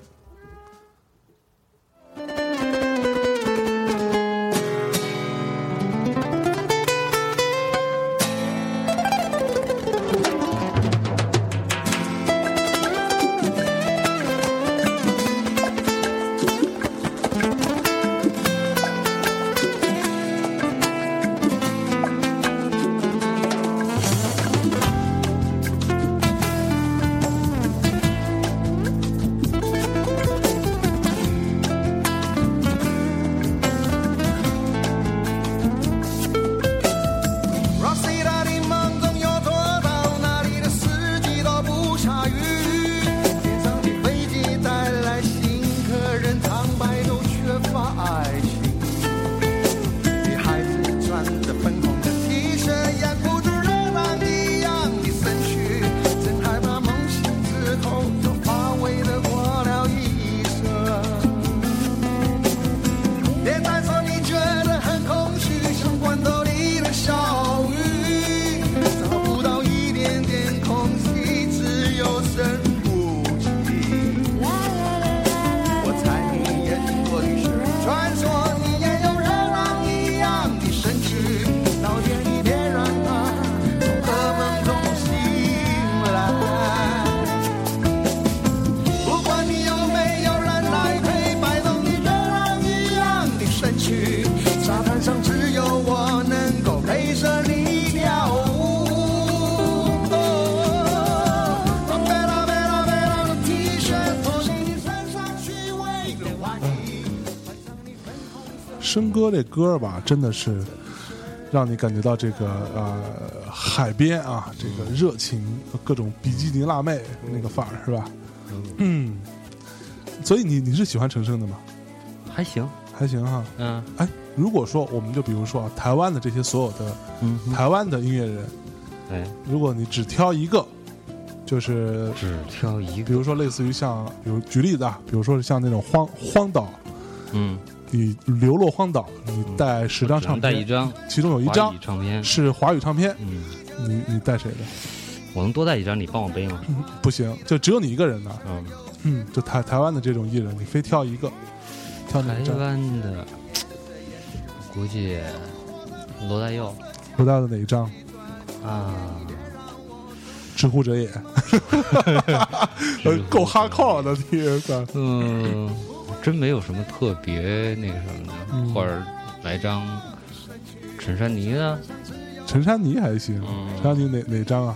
这歌吧，真的是让你感觉到这个呃海边啊，这个热情，各种比基尼辣妹那个范儿是吧？嗯，所以你你是喜欢陈升的吗？还行，还行哈。嗯。哎，如果说我们就比如说啊，台湾的这些所有的嗯，台湾的音乐人，哎，如果你只挑一个，就是只挑一个，比如说类似于像，比如举例子啊，比如说是像那种荒荒岛，嗯，你流落荒岛，你带十张唱片，带一张其中有一华张语唱片，是华语唱片，嗯，你你带谁的？我能多带一张，你帮我背吗？不行，就只有你一个人的。嗯，嗯，就台台湾的这种艺人，你非挑一个，挑哪台？湾的，估计罗大佑罗大佑的哪一张？啊，知乎者也，呃 够哈扣的，天呐！嗯，真没有什么特别那个什么的，嗯或者来张陈珊妮的，陈珊妮还行，嗯陈珊妮哪哪张啊？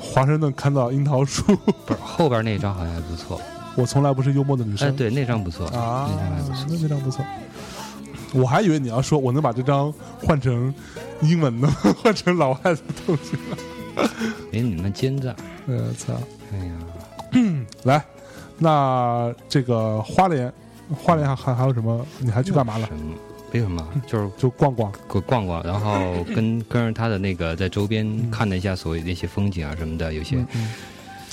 华盛顿看到樱桃树，不是后边那张好像还不错，我从来不是幽默的女生。哎，对，那张不错，啊那张还不错，，那那张不错。我还以为你要说我能把这张换成英文的，换成老外的东西。没你们奸诈，我，操！哎呀，来，那这个花莲，花莲还还还有什么？你还去干嘛了？没什么，就是就逛逛。逛逛逛，然后 跟跟着他的那个在周边看了一下所谓那些风景啊什么的，有些。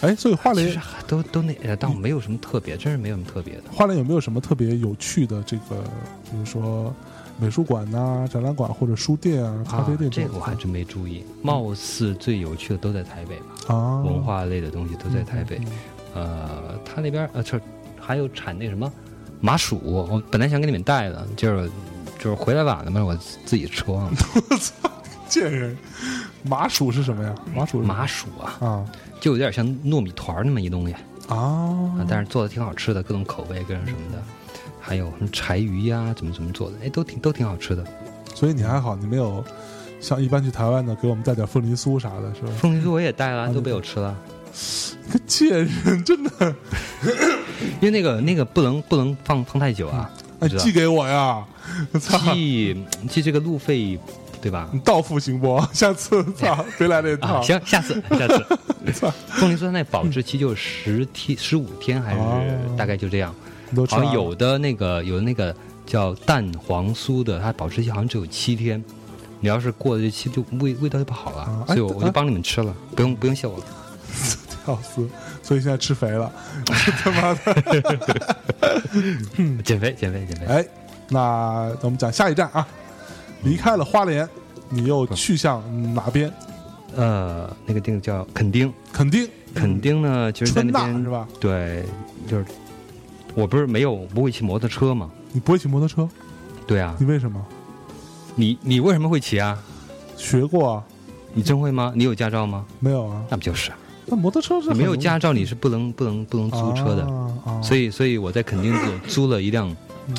哎，所以花莲其实都都那，呃但我没有什么特别，真是没有什么特别的。花莲有没有什么特别有趣的这个，比如说美术馆呐、展览馆或者书店啊、咖啡店啊、这个我还真没注意。貌似最有趣的都在台北吧，啊，文化类的东西都在台北。嗯呃，他那边呃，这还有产那什么麻薯，我本来想给你们带的，就是就是回来晚了嘛，我自己吃忘了。贱人，麻薯是什么呀？麻薯麻薯啊，啊就有点像糯米团儿那么一东西啊啊，但是做的挺好吃的，各种口味，各种什么的。还有什么柴鱼呀，怎么怎么做的，哎，都挺都挺好吃的。所以你还好，你没有像一般去台湾的给我们带点凤梨酥啥的，是吧？凤梨酥我也带了，都被我吃了。个贱人，真的，因为那个那个不能不能放放太久啊，哎，寄给我呀！寄寄这个路费，对吧？你到付行不？下次操，别来这啊，套。行，下次下次。操，凤梨酥它那保质期就十天十五天，还哦是大概就这样。好像有的那个有的那个叫蛋黄酥的，它保质期好像只有七天。你要是过了这期，就味味道就不好了，啊所以我就帮你们吃了，不用不用谢我了。屌 丝，所以现在吃肥了，他妈的！减肥减肥减肥。哎，那我们讲下一站啊，离开了花莲，你又去向哪边？呃，那个地方叫垦丁，垦丁，垦丁呢，其实在那边是吧？对，就是我不是没有不会骑摩托车吗？你不会骑摩托车？对啊，你为什么？你你为什么会骑啊？学过啊？你真会吗？你有驾照吗？没有啊？那不就是啊？那摩托车是没有驾照，你是不能不能不能租车的。所以，所以我在垦丁租租了一辆嗯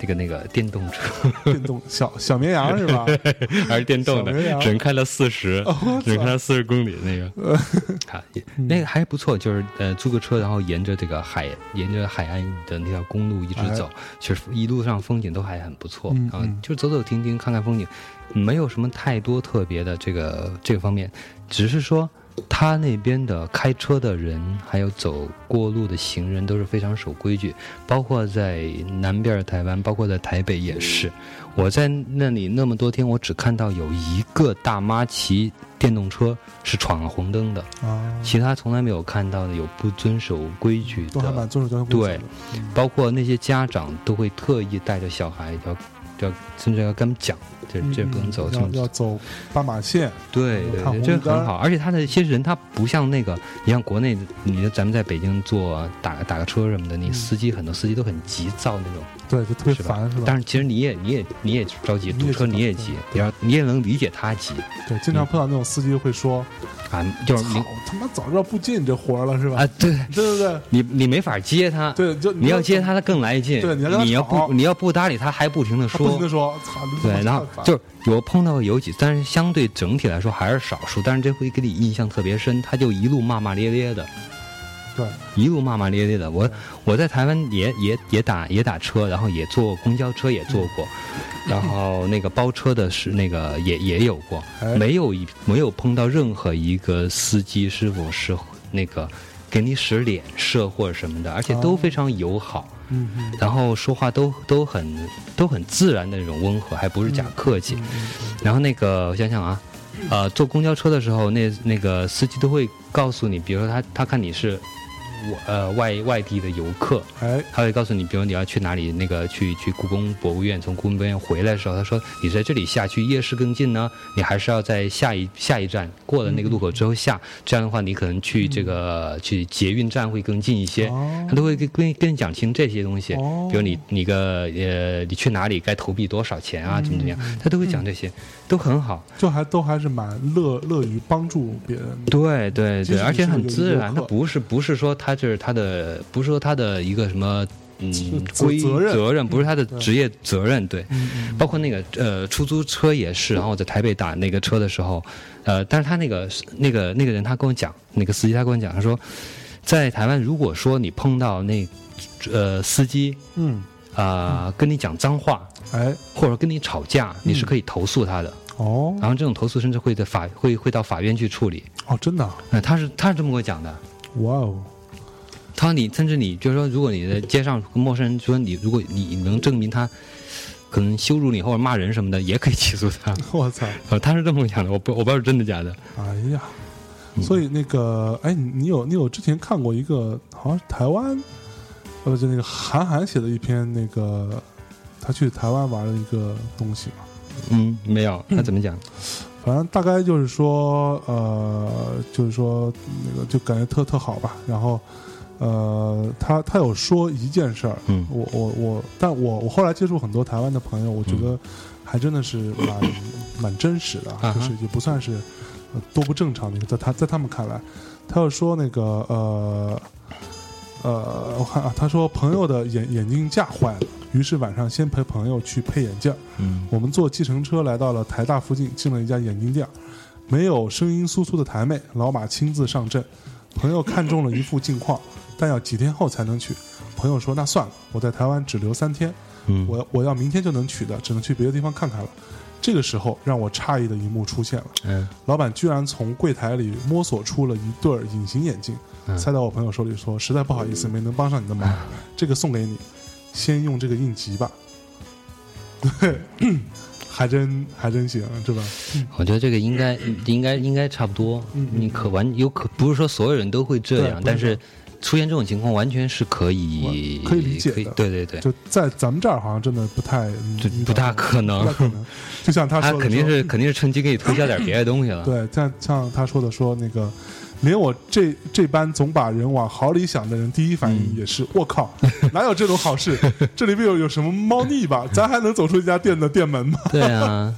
这个那个电动车，电动小小绵羊是吧？还是电动的只能开了四十只能开了四十公里那个。啊，那个还不错，就是呃租个车，然后沿着这个海，沿着海岸的那条公路一直走，其实一路上风景都还很不错啊就走走停停，看看风景，没有什么太多特别的这个这个方面，只是说。他那边的开车的人，还有走过路的行人都是非常守规矩，包括在南边儿台湾，包括在台北也是。我在那里那么多天，我只看到有一个大妈骑电动车是闯了红灯的，啊，其他从来没有看到的有不遵守规矩都还蛮的，遵守交通规则的。嗯包括那些家长都会特意带着小孩要要甚至要跟他们讲，这这不能走，要要走斑马线，对对这很好。而且他的一些人，他不像那个，你像国内，你咱们在北京坐打打个车什么的，你嗯司机很多司机都很急躁那种，对，就特别烦，是吧？但是其实你也你也你也着急，堵车你也急，对也要你也能理解他急。对，经常碰到那种司机会说啊，就是：“你操，他妈早知道不接你这活儿了，是吧？啊，？”对。对对对。你你没法接他，对，就你要接他，他更来劲，对你要不你要不搭理他，还不停的说。不停说的。说，对，然后就是我碰到有几，但是相对整体来说还是少数，但是这回给你印象特别深，他就一路骂骂咧咧的，对，一路骂骂咧咧的。我我在台湾也也也打也打车，然后也坐公交车也坐过，然后那个包车的是那个也也有过，哎没有一没有碰到任何一个司机师傅是那个给你使脸色或者什么的，而且都哦非常友好。嗯嗯然后说话都都很都很自然的那种温和，还不是假客气。然后那个我想想啊，呃，坐公交车的时候，那那个司机都会告诉你，比如说他他看你是我呃外外地的游客，哎，他会告诉你，比如你要去哪里，那个去去故宫博物院，从故宫博物院回来的时候，他说你在这里下去夜市更近呢，你还是要在下一下一站过了那个路口之后下，这样的话你可能去这个、去捷运站会更近一些。哦。他都会跟跟跟你讲清这些东西，哦。比如你你个呃你去哪里该投币多少钱啊，怎么怎么样，他都会讲这些，都很好。就还都还是蛮乐乐于帮助别人的。对对对，而且很自然，他不是不是说他就是他的，不是说他的一个什么嗯责规责任责任，不是他的职业责任，对。包括那个呃出租车也是，然后我在台北打那个车的时候，呃，但是他那个那个那个人他跟我讲，那个司机他跟我讲，他说，在台湾如果说你碰到那呃司机嗯，啊、跟你讲脏话，哎，或者跟你吵架，你是可以投诉他的。哦然后这种投诉甚至会在法会会到法院去处理。哦，真的啊，呃，他是他是这么跟我讲的。哇哦，他说你甚至你就是说，如果你在街上跟陌生人说你，如果你能证明他可能羞辱你或者骂人什么的，也可以起诉他。我操！呃，他是这么讲的，我不我不知道是真的假的。哎呀，所以那个，哎，你你有你有之前看过一个，好像是台湾，呃，就那个韩寒写的一篇那个他去台湾玩了一个东西嘛。嗯，没有，他怎么讲？反正大概就是说，呃，就是说那个就感觉特特好吧。然后，呃，他他有说一件事儿，嗯我我我，但我我后来接触很多台湾的朋友，我觉得还真的是蛮蛮真实的，啊就是也不算是呃多不正常的一个，在他在他们看来，他又说那个呃呃，我看啊，他说朋友的眼眼镜架坏了，于是晚上先陪朋友去配眼镜儿。嗯。我们坐计程车来到了台大附近，进了一家眼镜店，没有声音酥酥的台妹，老马亲自上阵。朋友看中了一副镜框，但要几天后才能取。朋友说：“那算了，我在台湾只留三天，嗯，我我要明天就能取的，只能去别的地方看看了。”这个时候，让我诧异的一幕出现了：嗯老板居然从柜台里摸索出了一对儿隐形眼镜，嗯。塞到我朋友手里，说：“实在不好意思，没能帮上你的忙，这个送给你，先用这个应急吧。”对，还真还真行，是吧？我觉得这个应该应该应该差不多。你可完有可不是说所有人都会这样，但是出现这种情况完全是可以可以理解的对对对，就在咱们这儿好像真的不太这不大可能不太可能。就像他他说的，肯定是肯定是趁机给你推销点别的东西了。对，像像他说的说那个。连我这这般总把人往好里想的人，第一反应嗯也是我靠，哪有这种好事？这里面有有什么猫腻吧？咱还能走出一家店的店门吗？对啊，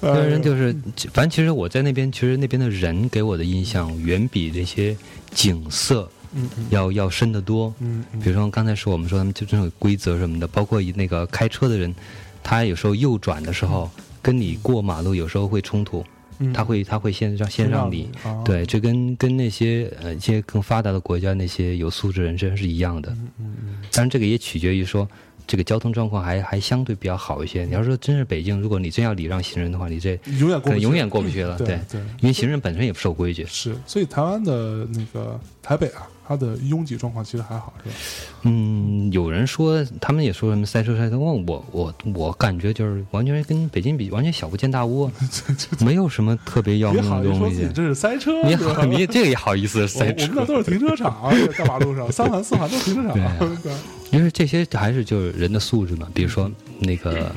哎 有人就是，反正其实我在那边，其实那边的人给我的印象远比这些景色嗯嗯要要深得多。嗯嗯比如说刚才说我们说他们就这种规则什么的，包括那个开车的人，他有时候右转的时候跟你过马路有时候会冲突，嗯，他会他会先让先让你，啊对，这跟跟那些呃一些更发达的国家那些有素质人士是一样的。嗯嗯嗯当然这个也取决于说。这个交通状况还还相对比较好一些。你要说真是北京，如果你真要礼让行人的话，你这永远过永远过不去了。对对，对因为行人本身也不守规矩。是，所以台湾的那个台北啊，它的拥挤状况其实还好，是吧？嗯，有人说他们也说什么塞车塞车，我我我我感觉就是完全跟北京比，完全小巫见大巫，没有什么特别要命的东西。这是塞车，你好，你这个也好意思塞车我们那车？都是停车场，在大马路上，三环四环都是停车场。对因为这些还是就是人的素质嘛。比如说那个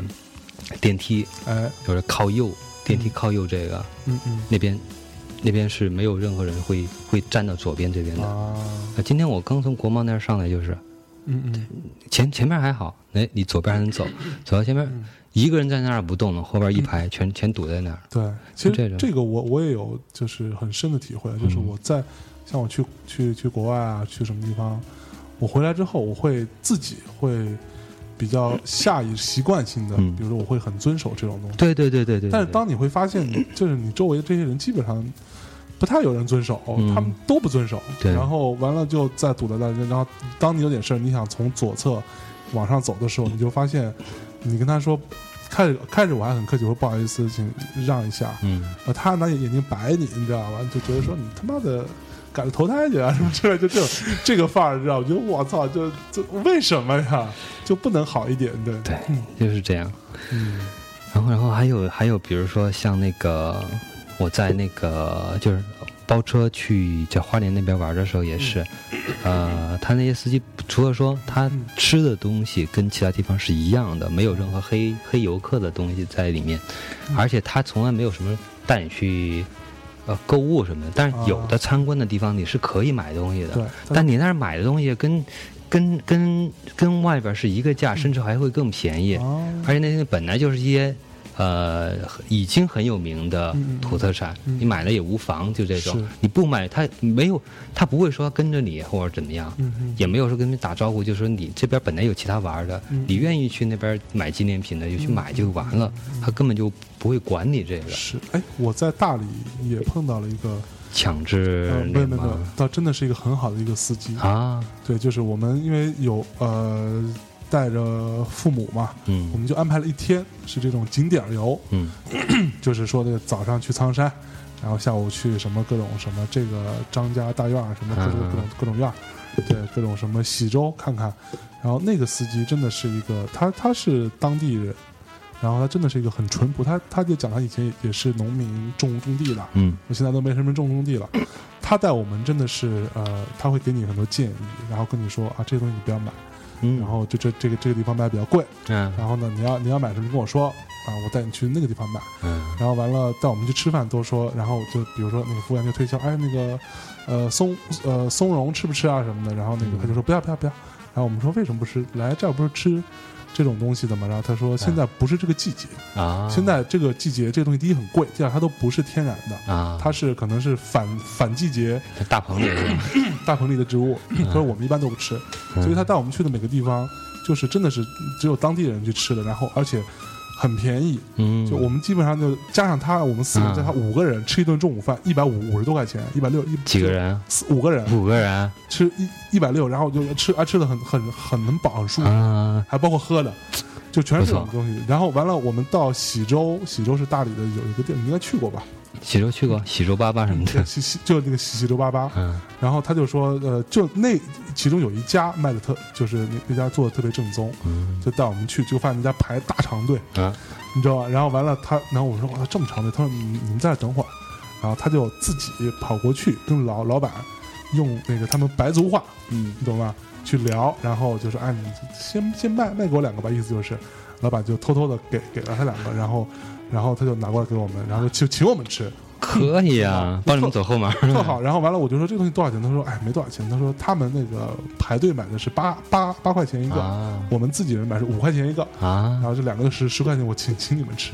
电梯，哎，就是靠右，电梯靠右这个嗯嗯那边那边是没有任何人会会站到左边这边的。啊，呃今天我刚从国贸那儿上来，就是嗯嗯。前前面还好，哎，你左边还能走，走到前面嗯。一个人在那儿不动了，后边一排全全堵在那儿。对，其实这个我我也有就是很深的体会，就是嗯。我在像我去去去国外啊，去什么地方，我回来之后，我会自己会比较下意习惯性的，嗯比如说我会很遵守这种东西。对对对对对。但是当你会发现，就是你周围的这些人基本上不太有人遵守，嗯他们都不遵守。对然后完了就再堵在那，然后当你有点事儿，你想从左侧往上走的时候，你就发现，你跟他说，开始开始我还很客气，我说不好意思，请让一下。嗯，啊，他拿眼睛白你，你知道吧？就觉得说你他妈的赶着投胎去啊，什么之类，就这种这个范儿，你知道？我觉得我操，就就为什么呀？就不能好一点？对对，就是这样。嗯然后然后还有还有，比如说像那个我在那个就是包车去在花莲那边玩的时候也是，呃，他那些司机除了说他嗯吃的东西跟其他地方是一样的，没有任何黑黑游客的东西在里面，嗯而且他从来没有什么带你去。呃，购物什么的，但是有的参观的地方你是可以买东西的，对，但你那儿买的东西跟跟跟跟外边是一个价，甚至还会更便宜。哦。而且那些本来就是一些呃已经很有名的土特产，嗯你买了也无妨，就这种。你不买，他没有，他不会说跟着你或者怎么样，也没有说跟你打招呼，就说你这边本来有其他玩的，嗯你愿意去那边买纪念品的就去买就完了，他根本就不会管你这个。是，哎，我在大理也碰到了一个，强制呃，没那个有没有没有，倒真的是一个很好的一个司机。啊，对，就是我们因为有呃带着父母嘛，我嗯们就安排了一天是这种景点游，嗯。就是说的早上去苍山，然后下午去什么各种什么这个张家大院儿什么各种嗯。各种各种院儿，对各种什么喜洲看看，然后那个司机真的是一个他他是当地人，然后他真的是一个很淳朴，他他就讲他以前也是农民种种地的，嗯。我现在都没什么种种地了。他带我们真的是呃，他会给你很多建议，然后跟你说啊，这些东西你不要买，嗯，然后就这这个这个地方卖比较贵，嗯然后呢，你要你要买什么跟我说啊，我带你去那个地方买。嗯然后完了带我们去吃饭都说，然后就比如说那个服务员就推销，哎那个呃松呃松茸吃不吃啊什么的，然后那个他就说不要不要不要，然后我们说为什么不吃？来这儿不是吃这种东西的嘛？然后他说现在不是这个季节，啊，现在这个季节这个东西第一很贵，第二它都不是天然的，啊，它是可能是反反季节。大棚里的？大棚里的植物，可是我们一般都不吃，所以他带我们去的每个地方就是真的是只有当地人去吃的，然后而且很便宜，嗯，就我们基本上就加上他，我们四个人啊加他五个人吃一顿中午饭，一百五五十多块钱，一百六一几个？人？四五个人五个人吃一一百六，然后就吃啊吃的很很很很饱很舒服，啊，还包括喝的，就全是这种东西。然后完了，我们到喜洲，喜洲是大理的有一个店，你应该去过吧？喜洲去过，喜洲粑粑什么的，喜喜就那个喜喜洲粑粑。嗯然后他就说，呃，就那其中有一家卖的特，就是那那家做的特别正宗，嗯就带我们去，就发现那家排大长队，啊你知道吧？然后完了他，然后我说哇这么长队，他说你你们在这等会儿，然后他就自己跑过去跟老老板用那个他们白族话，嗯你懂吗？去聊，然后就说哎你先先卖卖给我两个吧，意思就是老板就偷偷的给给了他两个，然后然后他就拿过来给我们，然后就 请请我们吃，可以啊，帮你们走后门，特好。然后完了我就说这个东西多少钱？他说哎没多少钱，他说他们那个排队买的是八八八块钱一个，啊我们自己人买是五块钱一个啊，然啊，后这两个是十块钱，我请请你们吃，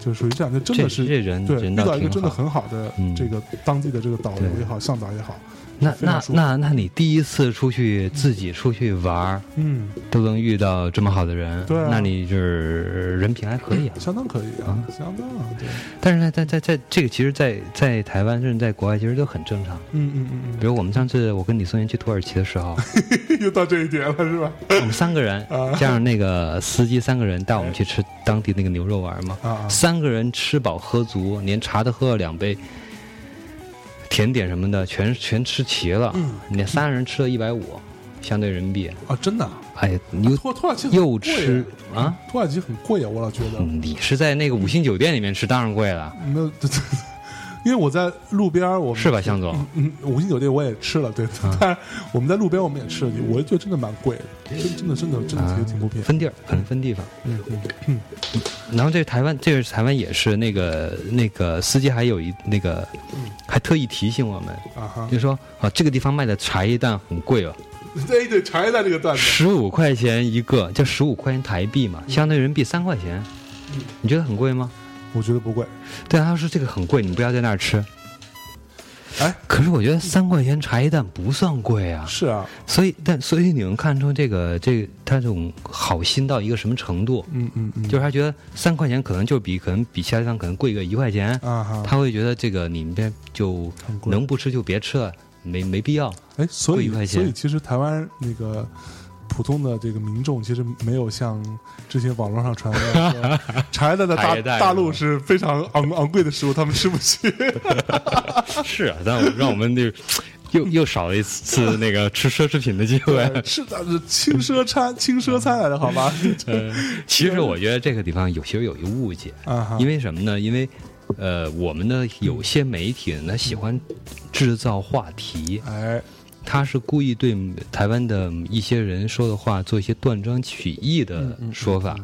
就属于这样，就真的是这人对，人遇。到一个真的很好的嗯这个当地的这个导游也好，向导也好，那那那那你第一次出去自己出去玩儿，嗯，都能遇到这么好的人，对啊。那你就是人品还可以啊。相当可以啊，相当啊，对，但是在在在在这个，其实在，在台湾甚至在国外，其实都很正常。嗯嗯嗯比如我们上次我跟李松岩去土耳其的时候，嗯，又到这一点了是吧？我们三个人 啊。加上那个司机三个人带我们去吃当地那个牛肉丸嘛，啊，三个人吃饱喝足，连茶都喝了两杯，甜点什么的全全吃齐了，嗯。你三个人吃了一百五，相对人民币，啊，真的啊，哎，你又土土耳其又吃啊？土耳其很贵啊，我老觉得，嗯你是在那个五星酒店里面吃，当然贵了，那 因为我在路边儿，我们是吧，向总？嗯，五星酒店我也吃了，对，啊 但我们在路边我们也吃了，我觉得真的蛮贵的，真真的真的真的啊挺挺不便宜。分地儿，可能分地方。嗯嗯嗯然后这个台湾，这个台湾也是那个那个司机还有一那个，还特意提醒我们，啊哈，就说啊这个地方卖的茶叶蛋很贵哦，对对，茶叶蛋这个段子，十五块钱一个，就十五块钱台币嘛，相当于人民币三块钱，你觉得很贵吗？我觉得不贵。对啊，他说这个很贵，你不要在那儿吃。哎，可是我觉得三块钱茶叶蛋不算贵啊，是啊，所以但所以你能看出这个这个他这种好心到一个什么程度？嗯嗯嗯，就是他觉得三块钱可能就比可能比其他地方可能贵个一块钱，啊哈，他会觉得这个你们这就能不吃就别吃了，没没必要。哎，所以一块钱所以其实台湾那个普通的这个民众其实没有像这些网络上传的说茶叶蛋在大大陆是非常昂昂贵的食物，他们吃不起。是啊，但我让我们就又 又少了一次那个吃奢侈品的机会。是的，是轻奢餐，轻奢餐来的好吧？呃，其实我觉得这个地方有些有一个误解，啊，因为什么呢？因为呃，我们的有些媒体呢，他喜欢制造话题，哎，他是故意对台湾的一些人说的话做一些断章取义的说法。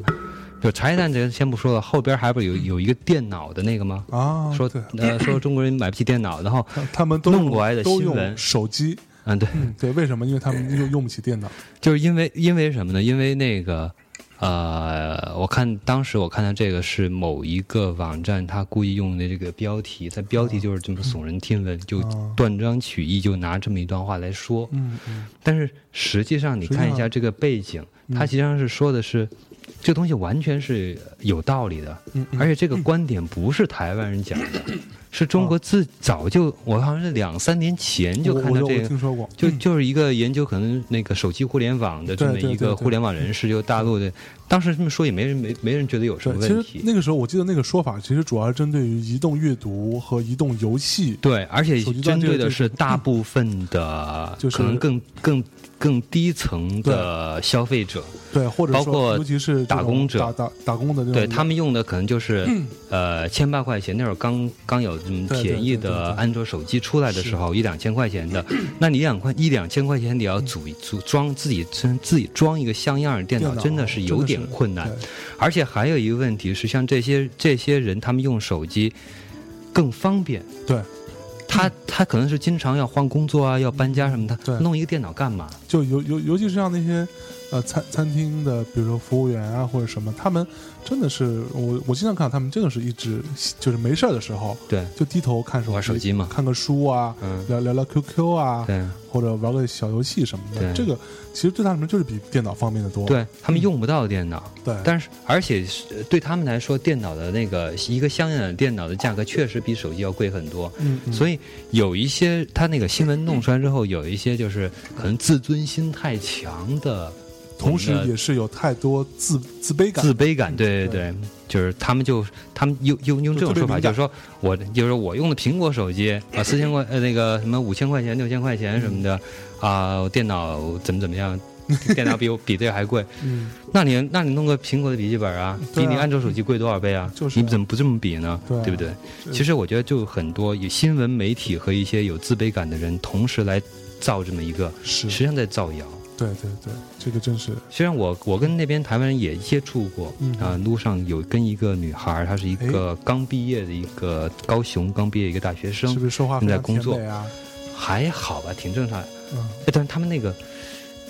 就茶叶蛋这个先不说了，后边还不是有有一个电脑的那个吗？啊，说对，呃说中国人买不起电脑，然后他他们都用弄过来的都新闻用手机，嗯对，嗯，对，为什么？因为他们用用不起电脑。就是因为因为什么呢？因为那个呃，我看当时我看到这个是某一个网站，他故意用的这个标题，在标题就是这么耸人听闻，就哦断章取义，就拿这么一段话来说。嗯嗯但是实际上你看一下这个背景，嗯它实际上是说的是。这个东西完全是有道理的，而且这个观点不是台湾人讲的，是中国自早就，我好像是两三年前就看到这个听说过，就就是一个研究可能那个手机互联网的这么一个互联网人士，就大陆的，当时这么说也没人没没人觉得有什么问题。那个时候我记得那个说法，其实主要是针对于移动阅读和移动游戏。对，而且针对的是大部分的就是可能更更更低层的消费者，对，或者包括尤其是打工者。打打打工的对他们用的可能就是呃千八块钱那会儿刚刚有这么对对便宜的安卓手机出来的时候，一两千块钱的，那你两块一两千块钱你要组组装自己真自己装一个像样的电脑，真的是有点困难。而且还有一个问题是，像这些这些人，他们用手机更方便。对，他他可能是经常要换工作啊，要搬家什么的，对弄一个电脑干嘛？就尤尤尤其是像那些呃餐餐厅的，比如说服务员啊或者什么，他们真的是我我经常看到他们真的是一直就是没事儿的时候对就低头看手机，玩手机嘛看个书啊，嗯聊聊聊 QQ 啊，对或者玩个小游戏什么的。对这个其实对他们来说就是比电脑方便的多。对，他们用不到电脑。对，但是，而且是对他们来说，电脑的那个一个相应的电脑的价格确实比手机要贵很多。嗯，嗯所以有一些他那个新闻弄出来之后，有一些就是可能自尊心太强的，同时也是有太多自自卑感。自卑感。对对对对，就是他们就他们用用用这种说法，就是说我就是我用的苹果手机啊，四千块呃那个什么五千块钱六千块钱什么的啊，我电脑怎么怎么样。电脑比我 比这个还贵，嗯，那你那你弄个苹果的笔记本啊，啊比你安卓手机贵多少倍啊？就是啊你怎么不这么比呢？对啊不对？其实我觉得就很多有新闻媒体和一些有自卑感的人同时来造这么一个，是实际上在造谣。对对对，这个真是虽然我我跟那边台湾人也接触过，嗯啊，路上有跟一个女孩，她是一个刚毕业的一个高雄刚毕业一个大学生是，不是说话正在工作啊？还好吧，挺正常。嗯，哎但是他们那个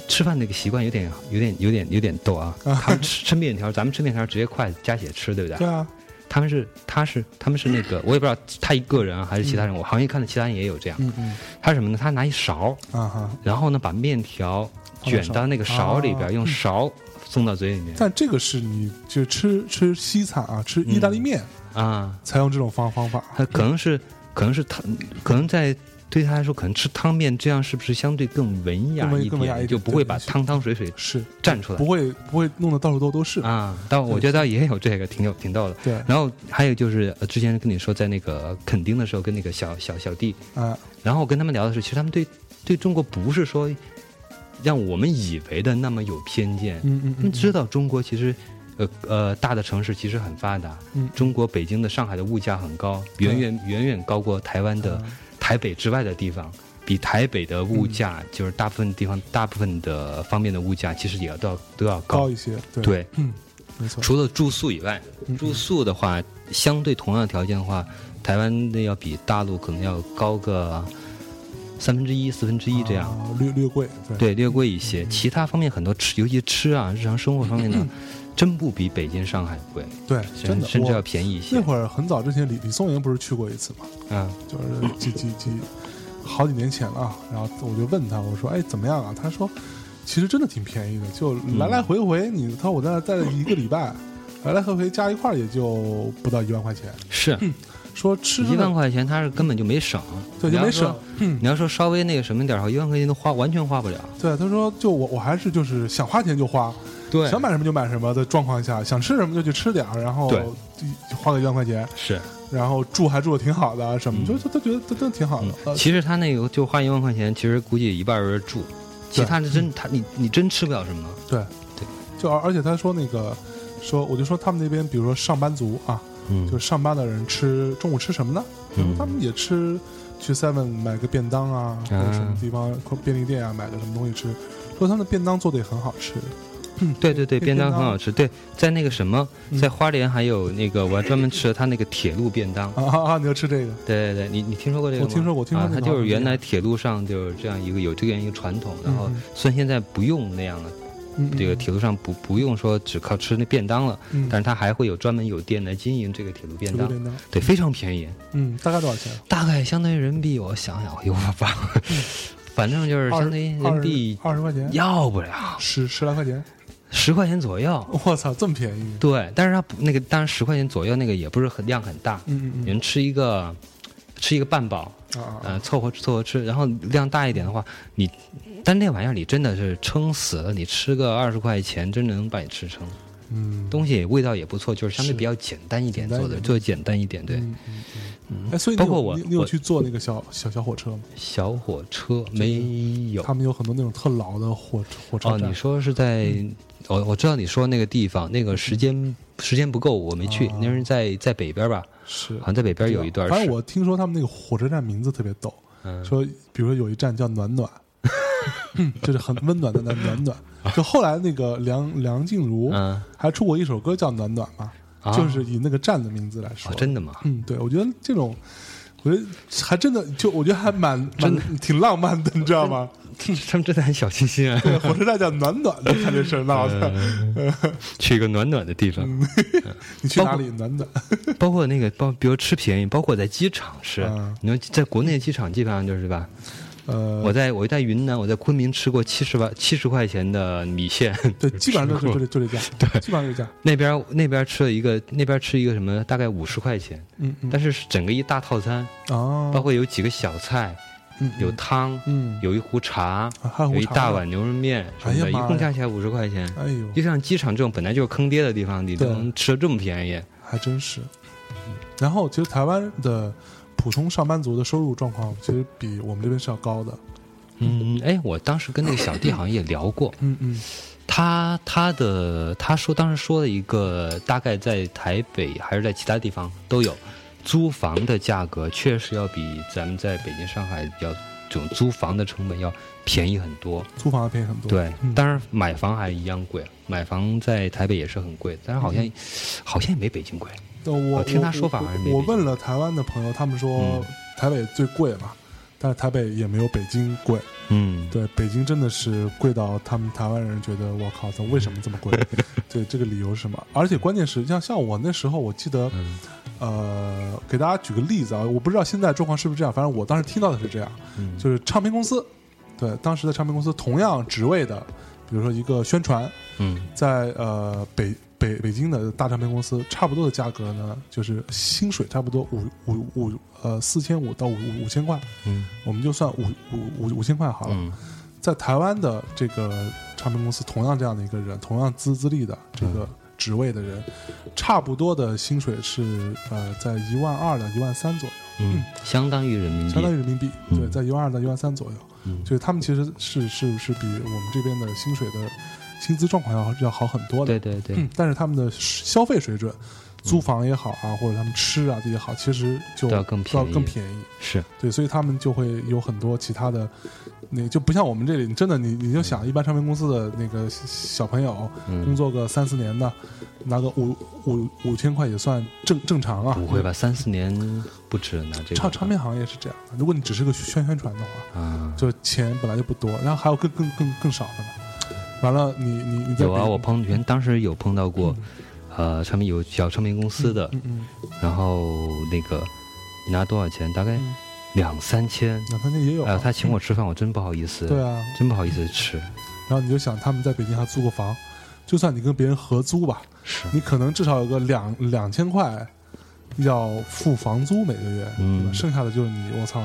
吃饭那个习惯有点有点有点有点逗啊，他们吃吃面条，咱们吃面条直接筷子夹起来吃，对不对？对啊，他们是他是他们是那个我也不知道他一个人啊还是其他人，我好像看到其他人也有这样。嗯嗯他是什么呢？他拿一勺，啊哈。然后呢把面条卷到那个勺里边，啊用勺送到嘴里面但这个是你就吃吃西餐啊，吃意大利面啊。才用这种方方法。他可能是可能是他可能在。对他来说，可能吃汤面这样是不是相对更文雅一点，更文雅一点就不会把汤汤水水是蘸出来不会不会弄得到处都都是。啊？但我觉得也有这个，挺有挺逗的。对然后还有就是，呃之前跟你说，在那个垦丁的时候，跟那个小小小弟，啊，然后我跟他们聊的是，其实他们对对中国不是说让我们以为的那么有偏见，嗯嗯嗯，知道中国其实。呃呃，大的城市其实很发达，嗯中国北京的、上海的物价很高，远远远远高过台湾的、嗯台北之外的地方，比台北的物价、就是大部分地方大部分的方面的物价，其实也要都要都要高。高一些。对对，嗯，没错。除了住宿以外，嗯住宿的话，相对同样的条件的话，台湾的要比大陆可能要高个三分之一、四分之一这样。啊略略贵。对对，略贵一些。其他方面很多吃，尤其吃啊，日常生活方面呢，真不比北京、上海贵，对，真的。甚至要便宜一些那。会儿很早之前，李李松岩不是去过一次嘛？啊，就是几几几好几年前了啊。然后我就问他，我说：“哎，怎么样啊？”他说：“其实真的挺便宜的，就来来回回，你他说我在那待了一个礼拜，来来回回加一块儿也就不到一万块钱。是 说吃一万块钱，他是根本就没省。对就没省你要说。嗯你要说稍微那个什么点儿，一万块钱都花完全花不了。对，他说就我我还是就是想花钱就花，对想买什么就买什么的状况下，想吃什么就去吃点儿，然后就花个一万块钱，是，然后住还住的挺好的啊什么，嗯就就他觉得真的挺好的其实他那个就花一万块钱，其实估计一半儿是住，其他的真他你你真吃不了什么。对对，就而而且他说那个说，我就说他们那边，比如说上班族啊，嗯就上班的人吃中午吃什么呢？嗯他们也吃去 seven 买个便当啊，或者什么地方便利店啊买个什么东西吃，说他们的便当做的也很好吃。嗯对对对，便当当很好吃。对，在那个什么，嗯在花莲还有那个，我还专门吃了他那个铁路便当。啊啊啊！你要吃这个？对对对，你你听说过这个吗？我听说过听说啊，那个它就是原来铁路上就是这样一个有这样一个传统，然后虽然现在不用那样了，这个铁路上不不用说只靠吃那便当了，嗯，但是它还会有专门有店来经营这个铁路便当，便当，对，非常便宜，嗯，大概多少钱？大概相当于人民币，我想想，有吧，反正就是相当于人民币二十块钱，要不了。十十来块钱。十块钱左右。我操，这么便宜？对，但是它不那个，当然十块钱左右那个也不是很量很大，嗯嗯你们吃一个吃一个半饱，呃，凑合凑合吃，然后量大一点的话，你但那玩意儿你真的是撑死了，你吃个二十块钱，真的能把你吃撑。嗯，东西味道也不错，就是相对比较简单一点做的，做的简单一点。对。哎，所以包括我你你有去坐那个小小小火车吗？小火车没有他们有很多那种特老的火火车哦，站。你说是在，嗯我我知道你说那个地方，那个时间时间不够，我没去哦。那是在在北边吧？是好像在北边有一段，反正我听说他们那个火车站名字特别逗，嗯说比如说有一站叫暖暖，就是很温暖的暖暖暖。就后来那个梁梁静茹嗯，还出过一首歌叫《暖暖》嘛，啊就是以那个站的名字来说哦，。真的吗？嗯，对，我觉得这种，我觉得还真的就我觉得还蛮蛮挺浪漫的，你知道吗？他们真的很小清新啊，对，火车站叫暖暖的，看这事儿 闹的。嗯 去一个暖暖的地方，你去哪里？暖暖。包括那个包，比如吃便宜，包括在机场是嗯，你说在国内机场基本上就是吧？呃，我在我在云南，我在昆明吃过七十万七十块钱的米线，对，基本上就吃过就就这价，对，基本上就这价。那边那边吃了一个那边吃一个什么大概五十块钱，嗯嗯，但是是整个一大套餐，哦，包括有几个小菜，嗯有汤，嗯，有一壶茶，啊有有一大碗牛肉面什么的，一共加起来五十块钱。哎呦，就像机场这种本来就是坑爹的地方，你都能吃的这么便宜？还真是。然后，其实台湾的普通上班族的收入状况，其实比我们这边是要高的。嗯，哎，我当时跟那个小弟好像也聊过，嗯嗯他他的他说当时说了一个大概在台北还是在其他地方都有，租房的价格确实要比咱们在北京、上海要这种租房的成本要便宜很多。租房要便宜很多。对嗯，当然买房还一样贵，买房在台北也是很贵，但是好像、好像也没北京贵。呃我我听他说法我问了台湾的朋友，他们说嗯台北最贵嘛，但是台北也没有北京贵。嗯，对，北京真的是贵到他们台湾人觉得我靠，它为什么这么贵？对，这个理由是什么？而且关键是像像我那时候，我记得，嗯呃，给大家举个例子啊，我不知道现在状况是不是这样，反正我当时听到的是这样，嗯就是唱片公司，对，当时的唱片公司同样职位的，比如说一个宣传，嗯在呃北北北京的大唱片公司，差不多的价格呢，就是薪水差不多五五五呃四千五到五五五千块，嗯。我们就算五五五五千块好了。嗯。在台湾的这个唱片公司，同样这样的一个人，同样资资历的这个职位的人，差不多的薪水是呃在一万二到一万三左右，嗯，相当于人民币，相当于人民币，嗯。对，在一万二到一万三左右。嗯。所以他们其实是是是比我们这边的薪水的薪资状况要要好很多的。对对对，嗯，但是他们的消费水准，租房也好啊，或者他们吃啊这些好，其实就要更要便宜更便宜。是对，所以他们就会有很多其他的，那就不像我们这里，你真的你你就想一般唱片公司的那个小朋友，工嗯，作个三四年的，拿个五五五千块也算正正常啊。不会吧？三四年不止拿这个唱唱片行业是这样的，如果你只是个宣宣传的话，啊，就钱本来就不多，然后还有更更更更少的呢。完了，你你你在有啊，北我碰原当时有碰到过，呃，唱片有小唱片公司的，嗯嗯然后那个你拿多少钱？大概嗯，两三千。两三千也有啊。哎呦，他请我吃饭，我真不好意思，对啊，真不好意思吃。然后你就想他们在北京还租个房，就算你跟别人合租吧，是，你可能至少有个两两千块要付房租每个月，嗯？剩下的就是你，我操，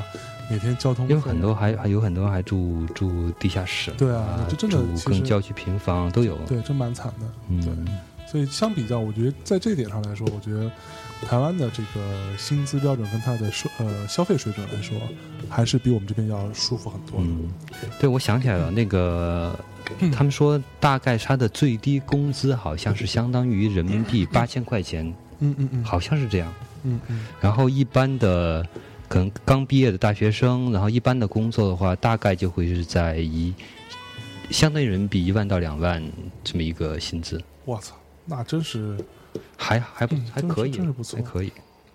每天交通费因为很多还还有很多人还住住地下室，对啊这真的跟郊区平房都有。对，真蛮惨的。嗯，对所以相比较，我觉得在这一点上来说，我觉得台湾的这个薪资标准跟它的收呃消费水准来说，还是比我们这边要舒服很多的。嗯，对，我想起来了，那个嗯他们说大概他的最低工资好像是相当于人民币八千块钱，嗯嗯嗯，好像是这样。嗯嗯。然后一般的可能刚毕业的大学生，然后一般的工作的话，大概就会是在一相当于人民币一万到两万这么一个薪资，我操，那真是还还不嗯还可以，真是不错。还可以。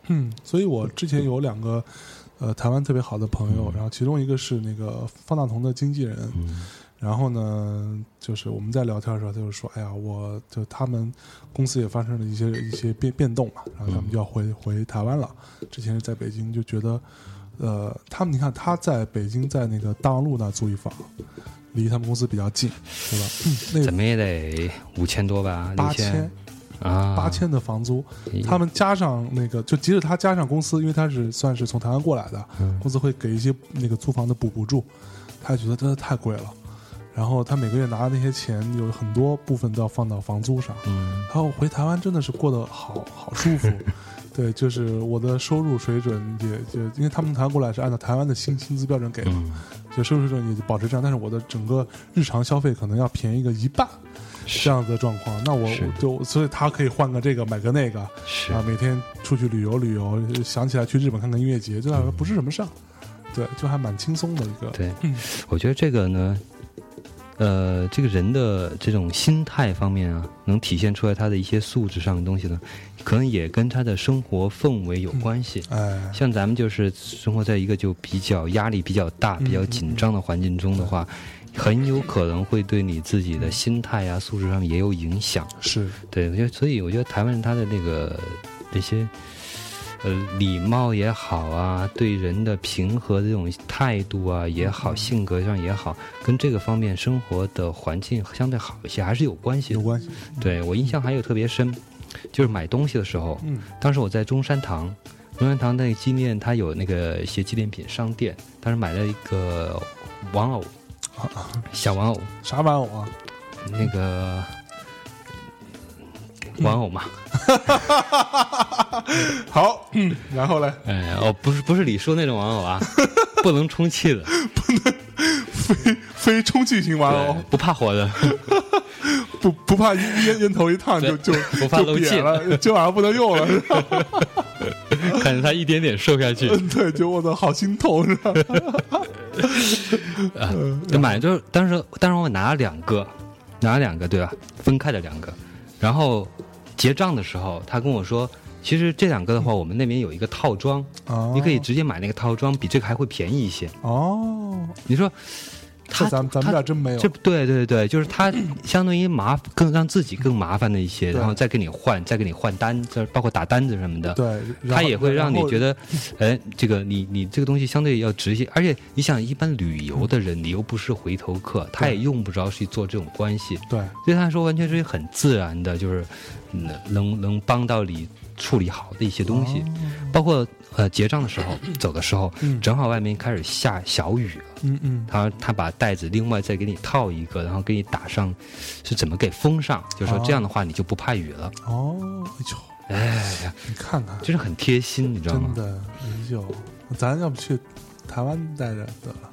嗯，所以我之前有两个呃台湾特别好的朋友，嗯。然后其中一个是那个方大同的经纪人，嗯然后呢，就是我们在聊天的时候，他就说：“哎呀，我就他们公司也发生了一些一些变变动嘛，然后他们就要回回台湾了。之前是在北京，就觉得，呃，他们你看他在北京在那个大望路那租一房，离他们公司比较近，对吧？嗯、那怎么也得五千多吧，八六千啊，八千的房租，嗯他们加上那个，就即使他加上公司，因为他是算是从台湾过来的，嗯公司会给一些那个租房的补补助，他觉得真的太贵了。然后他每个月拿的那些钱有很多部分都要放到房租上，嗯。然后回台湾真的是过得好好舒服。对，就是我的收入水准也就因为他们台湾过来是按照台湾的薪薪资标准给的，嗯，就收入水准也就保持这样，但是我的整个日常消费可能要便宜个一半这样子的状况。那我就所以他可以换个这个买个那个。是。啊，每天出去旅游旅游，想起来去日本看看音乐节，对他来说不是什么事儿。对，就还蛮轻松的一个。对，嗯。我觉得这个呢，呃，这个人的这种心态方面啊，能体现出来他的一些素质上的东西呢，可能也跟他的生活氛围有关系。哎，像咱们就是生活在一个就比较压力比较大、比较紧张的环境中的话，很有可能会对你自己的心态啊、素质上也有影响。是对，我觉得，所以我觉得台湾人他的那个那些呃礼貌也好啊，对人的平和的这种态度啊也好，性格上也好，跟这个方面生活的环境相对好一些，还是有关系的。有关系。对我印象还有特别深，就是买东西的时候，嗯当时我在中山堂，中山堂那个纪念它有那个一些纪念品商店，当时买了一个玩偶，小玩偶，啥玩偶啊？那个 玩偶嘛。好，嗯，然后呢，哎，哦，不是不是李叔那种玩偶啊，不能充气的，不能非非充气型玩偶，不怕火的，不不怕烟烟头一烫就就不怕就漏气瘪了，今晚上不能用了？看着他一点点瘦下去。嗯，对，就我操好心痛，是吧？啊，就买就是当时当时我拿了两个，拿了两个对吧？分开的两个，然后结账的时候，他跟我说，其实这两个的话，我们那边有一个套装，哦你可以直接买那个套装，比这个还会便宜一些。哦，你说他咱咱们这他俩真没有这对对对，就是他相当于麻更让自己更麻烦的一些，然后再给你换，再给你换单，这包括打单子什么的。对，他也会让你觉得得，哎，这个你你这个东西相对要直一些，而且你想，一般旅游的人，你又不是回头客，他也用不着去做这种关系，对对他来说完全是很自然的，就是能能能帮到你处理好的一些东西，包括呃结账的时候，走的时候，嗯正好外面开始下小雨了。嗯嗯他他把袋子另外再给你套一个，然后给你打上，是怎么给封上？就说哦这样的话你就不怕雨了。哦，哎呦，哎呀，你看看，就是很贴心，你知道吗真？的，哎呦，咱要不去台湾待着得了。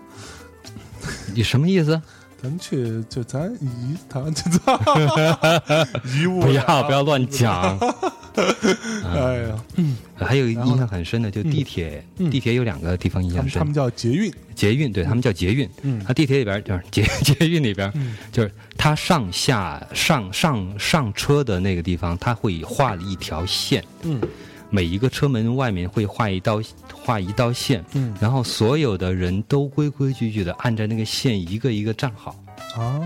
你什么意思？咱去就咱一台湾去做，移物 不要不要乱讲。哎呀，嗯。还有印象很深的，就地铁，嗯。地铁有两个地方印象深。他们。叫捷运，捷运，对他们叫捷运。嗯。它地铁里边就是捷捷运里边，嗯。就是它上下上上上车的那个地方，它会画了一条线，嗯每一个车门外面会画一道画一道线，嗯。然后所有的人都规规矩矩的按着那个线一个一个站好，啊，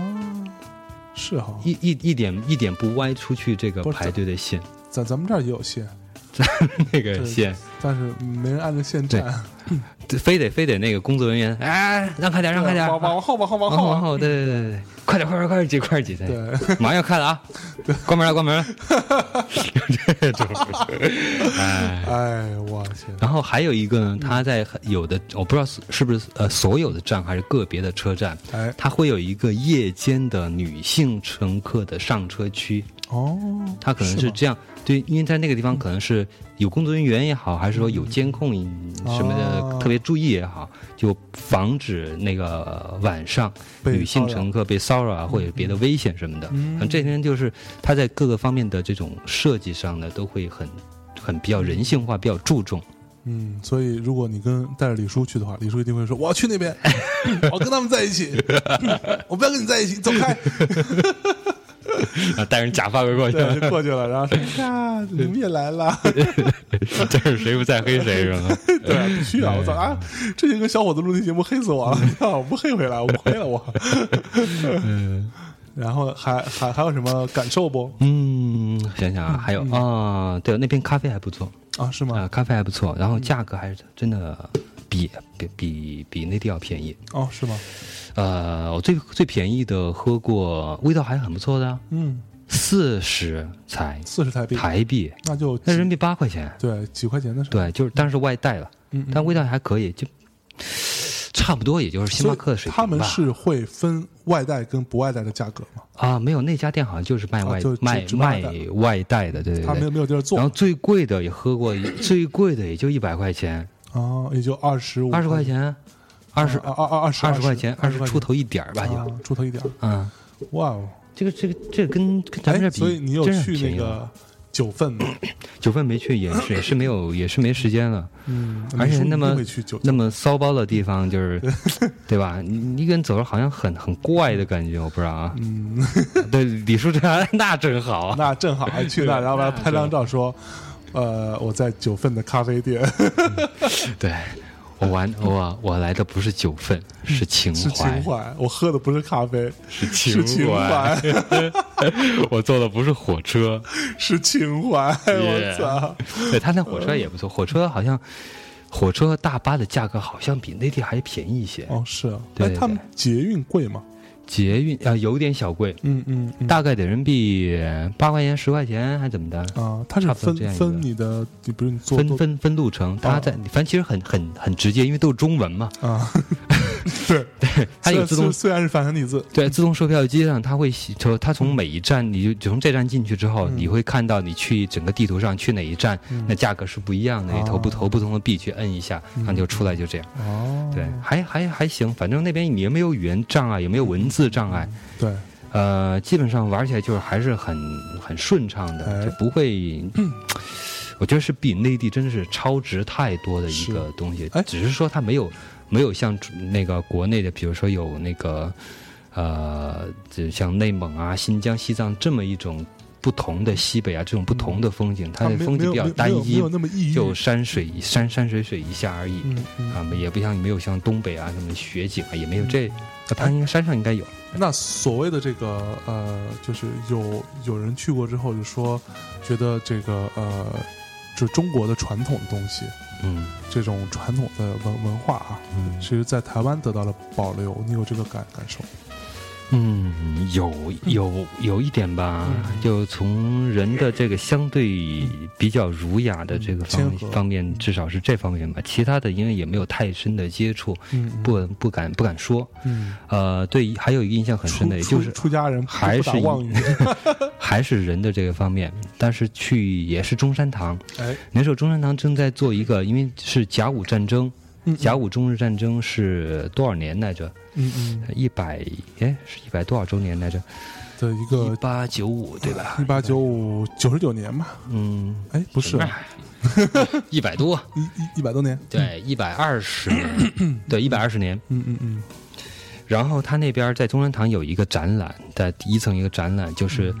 是哈，一一一点一点不歪出去这个排队的线，咱咱们这儿也有线，那个线，但是没人按着线站，非得非得那个工作人员，哎，让开点，让开点，往往后往后往往后往后，对对对对，快点快点快点挤快点挤，对，马上要开了啊，关门了关门了，这种，哎。哎，我天，然后还有一个呢，他在有的我不知道是是不是呃所有的站还是个别的车站，哎，他会有一个夜间的女性乘客的上车区，哦，他可能是这样，对，因为在那个地方可能是有工作人员也好，还是说有监控什么的哦特别注意也好，就防止那个晚上女性乘客被骚扰啊，或者别的危险什么的。嗯嗯，这些就是他在各个方面的这种设计上呢，都会很很比较人性化，比较注重。嗯，所以如果你跟带着李叔去的话，李叔一定会说我要去那边，我跟他们在一起，我不要跟你在一起，走开。啊，带上假发围过去，过去了，然后说呀，你们也来了，这是谁不在黑谁是吧？对啊，必须啊！我操啊，这些个小伙子录那节目黑死我了，啊我不黑回来，我不黑了我。嗯然后还还还有什么感受不？嗯，想想啊，还有啊，对，那边咖啡还不错啊，是啊，吗？咖啡还不错，然后价格还是真的比比比比内地要便宜。哦，是吗？呃，我最最便宜的喝过，味道还很不错的啊，嗯，四十才四十台币，台币，那就那人民币八块钱。对几块钱的事。，对，就是但是外带了，嗯，但味道还可以，就差不多也就是星巴克的水平吧。他们是会分外带跟不外带的价格吗？啊，没有那家店好像就是卖外、卖卖外带的，对对对。他没有没有地儿做然后最贵的也喝过，最贵的也就一百块钱，啊，也就二十五二十块钱，二十啊啊啊二十二十块钱，二十出头一点儿吧就。啊出头一点儿，嗯，哇哦！这个这个这个跟跟咱们这哎，比，所以你有真是那个九份吗？九份没去，也是也是没有，也是没时间了。嗯，而且那么那么骚包的地方，就是 对吧？你你一个人走着好像很很怪的感觉，我不知道啊。嗯，对，李叔这样那正好啊。那正好去那，然后把拍张照说，呃，我在九份的咖啡店 对，我玩我我来的不是九份，是情是怀，情怀，我喝的不是咖啡，是是情怀，我坐的不是火车，是情怀，我操！对他那火车也不错，火车好像火车和大巴的价格好像比内地还便宜一些。哦，是啊，哎，对对他们捷运贵吗？捷运啊、有点小贵，嗯嗯嗯。大概得人民币八块钱、十块钱还怎么的？啊，它是分分你的，你不是分分分路程，它在反正其实很很很直接，因为都是中文嘛。啊，对 对，它有自动虽虽然是反繁体字，对，自动售票机上它会写从它从每一站，你就就从这站进去之后，嗯。你会看到你去整个地图上去哪一站，嗯那价格是不一样的，你投不哦。投不同的币去摁一下，然后就出来就这样。哦，对，还还还行，反正那边你也没有语言障碍，也没有文字障碍，对，呃，基本上玩起来就是还是很很顺畅的，哎就不会。我觉得是比内地真的是超值太多的一个东西哎，只是说它没有没有像那个国内的，比如说有那个呃，就像内蒙啊、新疆、西藏这么一种不同的西北啊这种不同的风景，它的风景比较单一就山水山山水水一下而已。嗯嗯。啊，也不像没有像东北啊什么雪景啊，也没有这，那它应该山上应该有。那所谓的这个呃，就是有有人去过之后就说，觉得这个呃，就中国的传统的东西，嗯这种传统的文文化啊，嗯其实在台湾得到了保留。你有这个感感受？嗯，有有有一点吧，嗯。就从人的这个相对比较儒雅的这个方方面，至少是这方面吧。其他的因为也没有太深的接触，嗯，不不敢不敢说。嗯，呃，对，还有一个印象很深的，也就是出出家人还是 还是人的这个方面，但是去也是中山堂，哎，那时候中山堂正在做一个，因为是甲午战争，嗯甲午中日战争是多少年来着？嗯嗯。一百哎，是一百多少周年来着？的一个一个八九五对吧？一八九五九十九年吧，嗯，哎，不是。一百多，一一一百多年，对，一百二十年，对，一百二十年。嗯嗯嗯。然后他那边在中山堂有一个展览，在第一层一个展览，就是、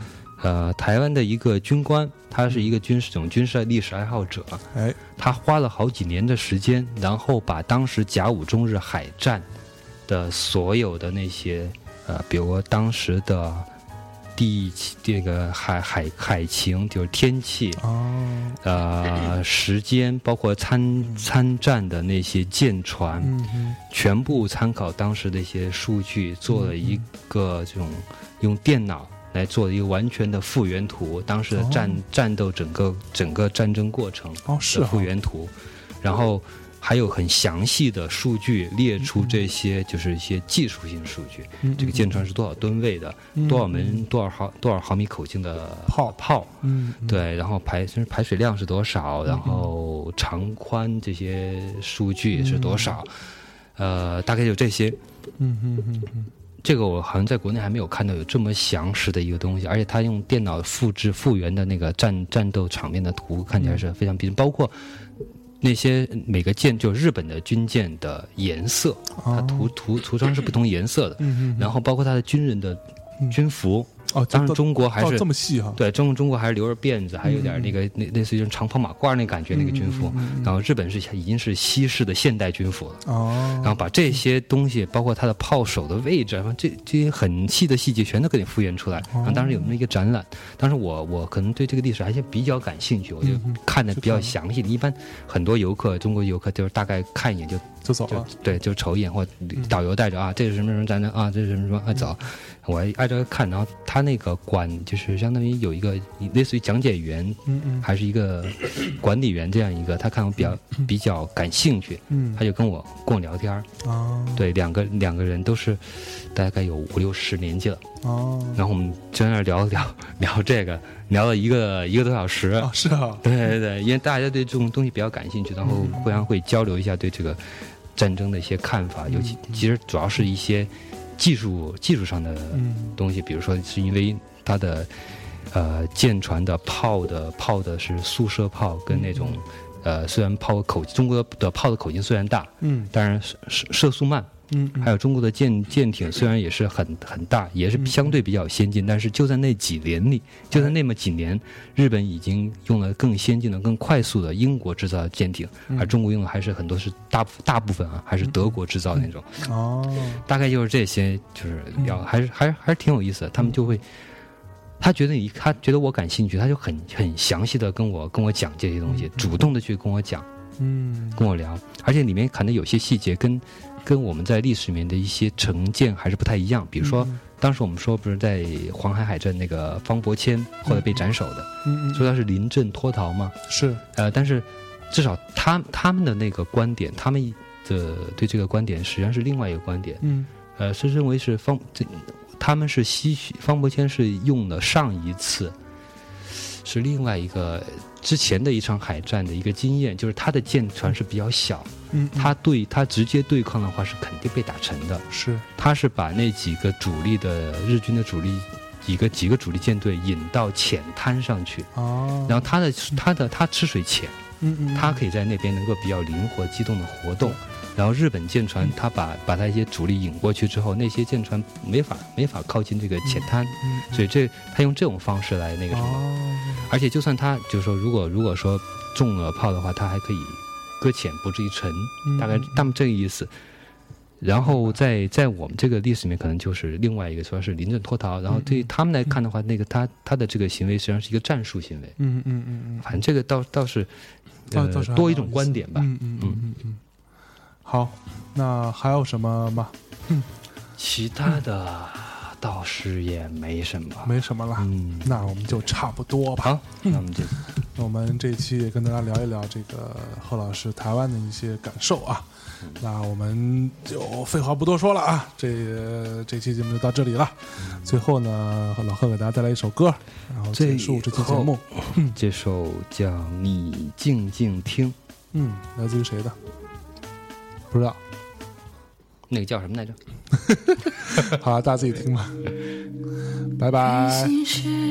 呃台湾的一个军官，他是一个军事这种军事历史爱好者，哎，他花了好几年的时间，然后把当时甲午中日海战的所有的那些呃，比如当时的地这个海海海情，就是天气，哦，呃，时间，包括参参战的那些舰船，全部参考当时的一些数据，做了一个这种用电脑来做一个完全的复原图，当时的战、哦。战斗整个整个战争过程是啊复原图，然后还有很详细的数据列出这些就是一些技术性数据，嗯这个舰船是多少吨位的，嗯多少门多少毫多少毫米口径的炮。炮。嗯嗯。对，然后排就是排水量是多少，然后长宽这些数据是多少，呃，大概就这些。嗯嗯嗯嗯这个我好像在国内还没有看到有这么详实的一个东西，而且他用电脑复制复原的那个战战斗场面的图，看起来是非常逼真，包括那些每个舰，就日本的军舰的颜色，它涂涂涂装是不同颜色的，然后包括它的军人的嗯。军服，哦，当然中国还是这么细哈，对，中中国还是留着辫子，还有点那个那类似于长袍马褂那感觉那个军服，然后日本是已经是西式的现代军服了。哦，然后把这些东西，包括它的炮手的位置，这这些很细的细节全都给你复原出来。然后当时有那么一个展览，当时我我可能对这个历史还是比较感兴趣，我就看的比较详细。一般很多游客，中国游客就是大概看一眼就就就走了，对，就瞅一眼，或导游带着啊，这是什么什么战争啊，这是什么什么啊走，我挨着看，然后他那个管就是相当于有一个类似于讲解员，嗯嗯。还是一个管理员这样一个，他看我比较比较感兴趣，嗯。他就跟我跟我聊天儿。哦。对，两个两个人都是大概有五六十年纪了，哦。然后我们就在那儿聊聊 聊这个，聊了一个一个多小时。啊是啊。对对对，因为大家对这种东西比较感兴趣，然后互相会交流一下对这个战争的一些看法，尤其其实主要是一些技术技术上的嗯。东西，比如说是因为它的呃舰船的炮的炮的是速射炮，跟那种呃虽然炮口中国的炮的口径虽然大，嗯。当然射射射速慢，嗯嗯。还有中国的舰舰艇虽然也是很很大，也是相对比较先进，但是就在那几年里，就在那么几年，日本已经用了更先进的、更快速的英国制造的舰艇，而中国用的还是很多是大大部分啊，还是德国制造的那种。哦。大概就是这些，就是要还是还是还是挺有意思的。他们就会，他觉得你，他觉得我感兴趣，他就很很详细的跟我跟我讲这些东西，主动的去跟我讲，嗯。跟我聊，而且里面可能有些细节跟跟我们在历史里面的一些成见还是不太一样。比如说，当时我们说不是在黄海海战那个方伯谦后来被斩首的，嗯嗯说他是临阵脱逃嘛，是。呃，但是至少他他们的那个观点，他们的对这个观点实际上是另外一个观点。嗯。呃，是认为是方这他们是吸取方伯谦是用了上一次是另外一个之前的一场海战的一个经验，就是他的舰船是比较小，嗯他对他直接对抗的话是肯定被打沉的。是。他是把那几个主力的日军的主力几个几个主力舰队引到浅滩上去，哦。然后他的他的他吃水浅，嗯嗯它可以在那边能够比较灵活机动的活动。然后日本舰船，它把把它一些主力引过去之后，那些舰船没法没法靠近这个浅滩，所以这他用这种方式来那个什么。哦而且就算他就是说，如果如果说中了炮的话，他还可以搁浅，不至于沉，嗯大概他们这个意思。然后在在我们这个历史里面，可能就是另外一个说是临阵脱逃。然后对于他们来看的话，那个他他的这个行为实际上是一个战术行为。嗯嗯嗯嗯反正这个倒倒是，多一种观点吧。嗯嗯嗯嗯嗯好那还有什么吗 其他的倒是也没什么。没什么了嗯，那我们就差不多吧好，那我们就 那我们这一期也跟大家聊一聊这个贺老师台湾的一些感受啊。那我们就废话不多说了啊，这这期节目就到这里了。最后呢，老贺给大家带来一首歌，然后结束这期节目。这首叫《你静静听》，嗯，来自于谁的？不知道。那个叫什么来着？好了，大家自己听吧。拜拜。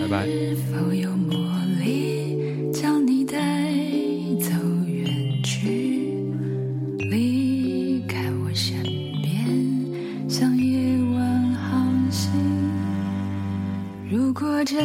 拜拜。否有魔力将你带走远去，离开我身边，像夜晚航行？如果真